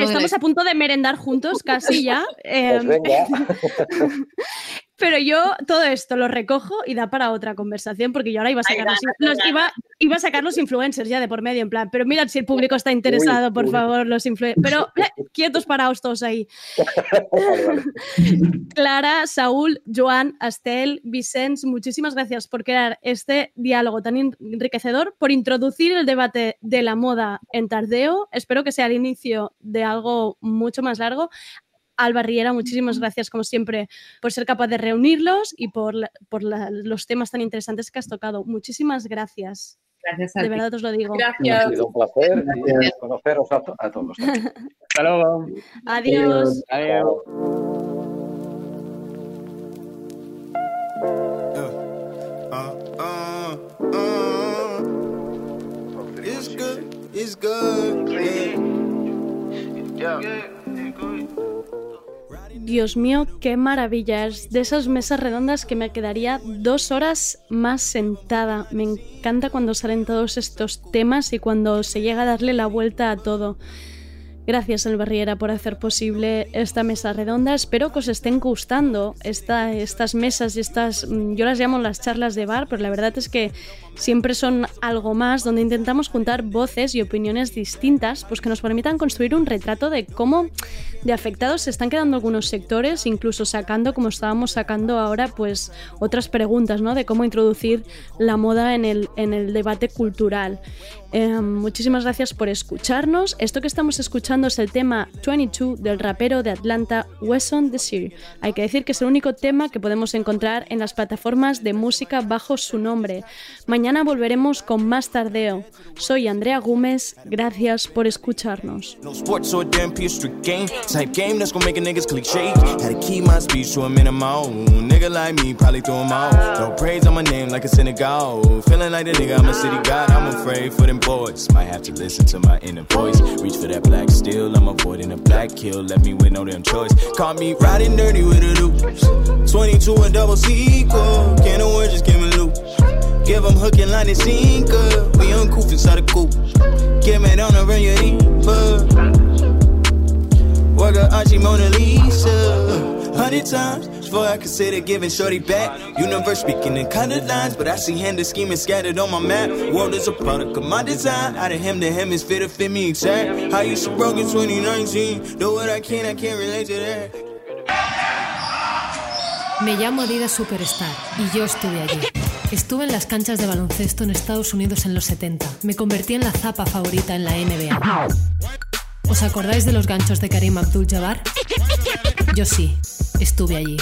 estamos a punto de merendar juntos casi ya. eh, Pues venga. pero yo todo esto lo recojo y da para otra conversación porque yo ahora iba a sacar, los, los- iba, iba a sacar los influencers ya de por medio, en plan, pero mirad si el público está interesado, por favor, los influencers. Pero eh, quietos paraos todos ahí. Clara, Saúl, Joan, Astel, Vicens, muchísimas gracias por crear este diálogo tan en- enriquecedor, por introducir el debate de la moda en Tardeo. Espero que sea el inicio de algo mucho más largo. Alba Riera, muchísimas gracias como siempre por ser capaz de reunirlos y por, la- por la- los temas tan interesantes que has tocado. Muchísimas gracias. Gracias a De ti. verdad os lo digo. Ha sido un placer y conoceros a, a todos. Hasta luego. Adiós. Adiós. Uh, uh, it's good, it's good. Yeah. Dios mío, qué maravilla. Es de esas mesas redondas que me quedaría dos horas más sentada. Me encanta cuando salen todos estos temas y cuando se llega a darle la vuelta a todo. Gracias, El Barriera, por hacer posible esta mesa redonda. Espero que os estén gustando esta- estas mesas y estas, mm, yo las llamo las charlas de bar, pero la verdad es que siempre son algo más donde intentamos juntar voces y opiniones distintas, pues que nos permitan construir un retrato de cómo de afectados se están quedando algunos sectores, incluso sacando, como estábamos sacando ahora, pues otras preguntas, ¿no? De cómo introducir la moda en el, en el debate cultural. Eh, muchísimas gracias por escucharnos. Esto que estamos escuchando es el tema 22 del rapero de Atlanta, Wesson Desir. Hay que decir que es el único tema que podemos encontrar en las plataformas de música bajo su nombre. Mañana volveremos con más tardeo. Soy Andrea Gómez. Gracias por escucharnos. No boards. Might have to listen to my inner voice. Reach for that black steel, I'm avoiding a black kill. Left me with no damn choice. Caught me riding dirty with a loop. 22 and double sequel. Can't no word, just give me loop. Give them hook and line and sinker. We uncouth inside the coop. Get me down and run your deeper. Work a Archie Mona Lisa. Hundred times before I consider giving shorty back. Universe speaking in of lines, but I see handed scheming scattered on my map. World is a product of my design. Out of him to him is fit to fit me exact. I used to broke in 2019. Do what I can, I can't relate to that. Me llamo Adidas Superstar y yo estuve allí. Estuve en las canchas de baloncesto en Estados Unidos en los 70. Me convertí en la zapa favorita en la NBA. ¿Os acordáis de los ganchos de Karim Abdul-Jabbar? Yo sí, estuve allí.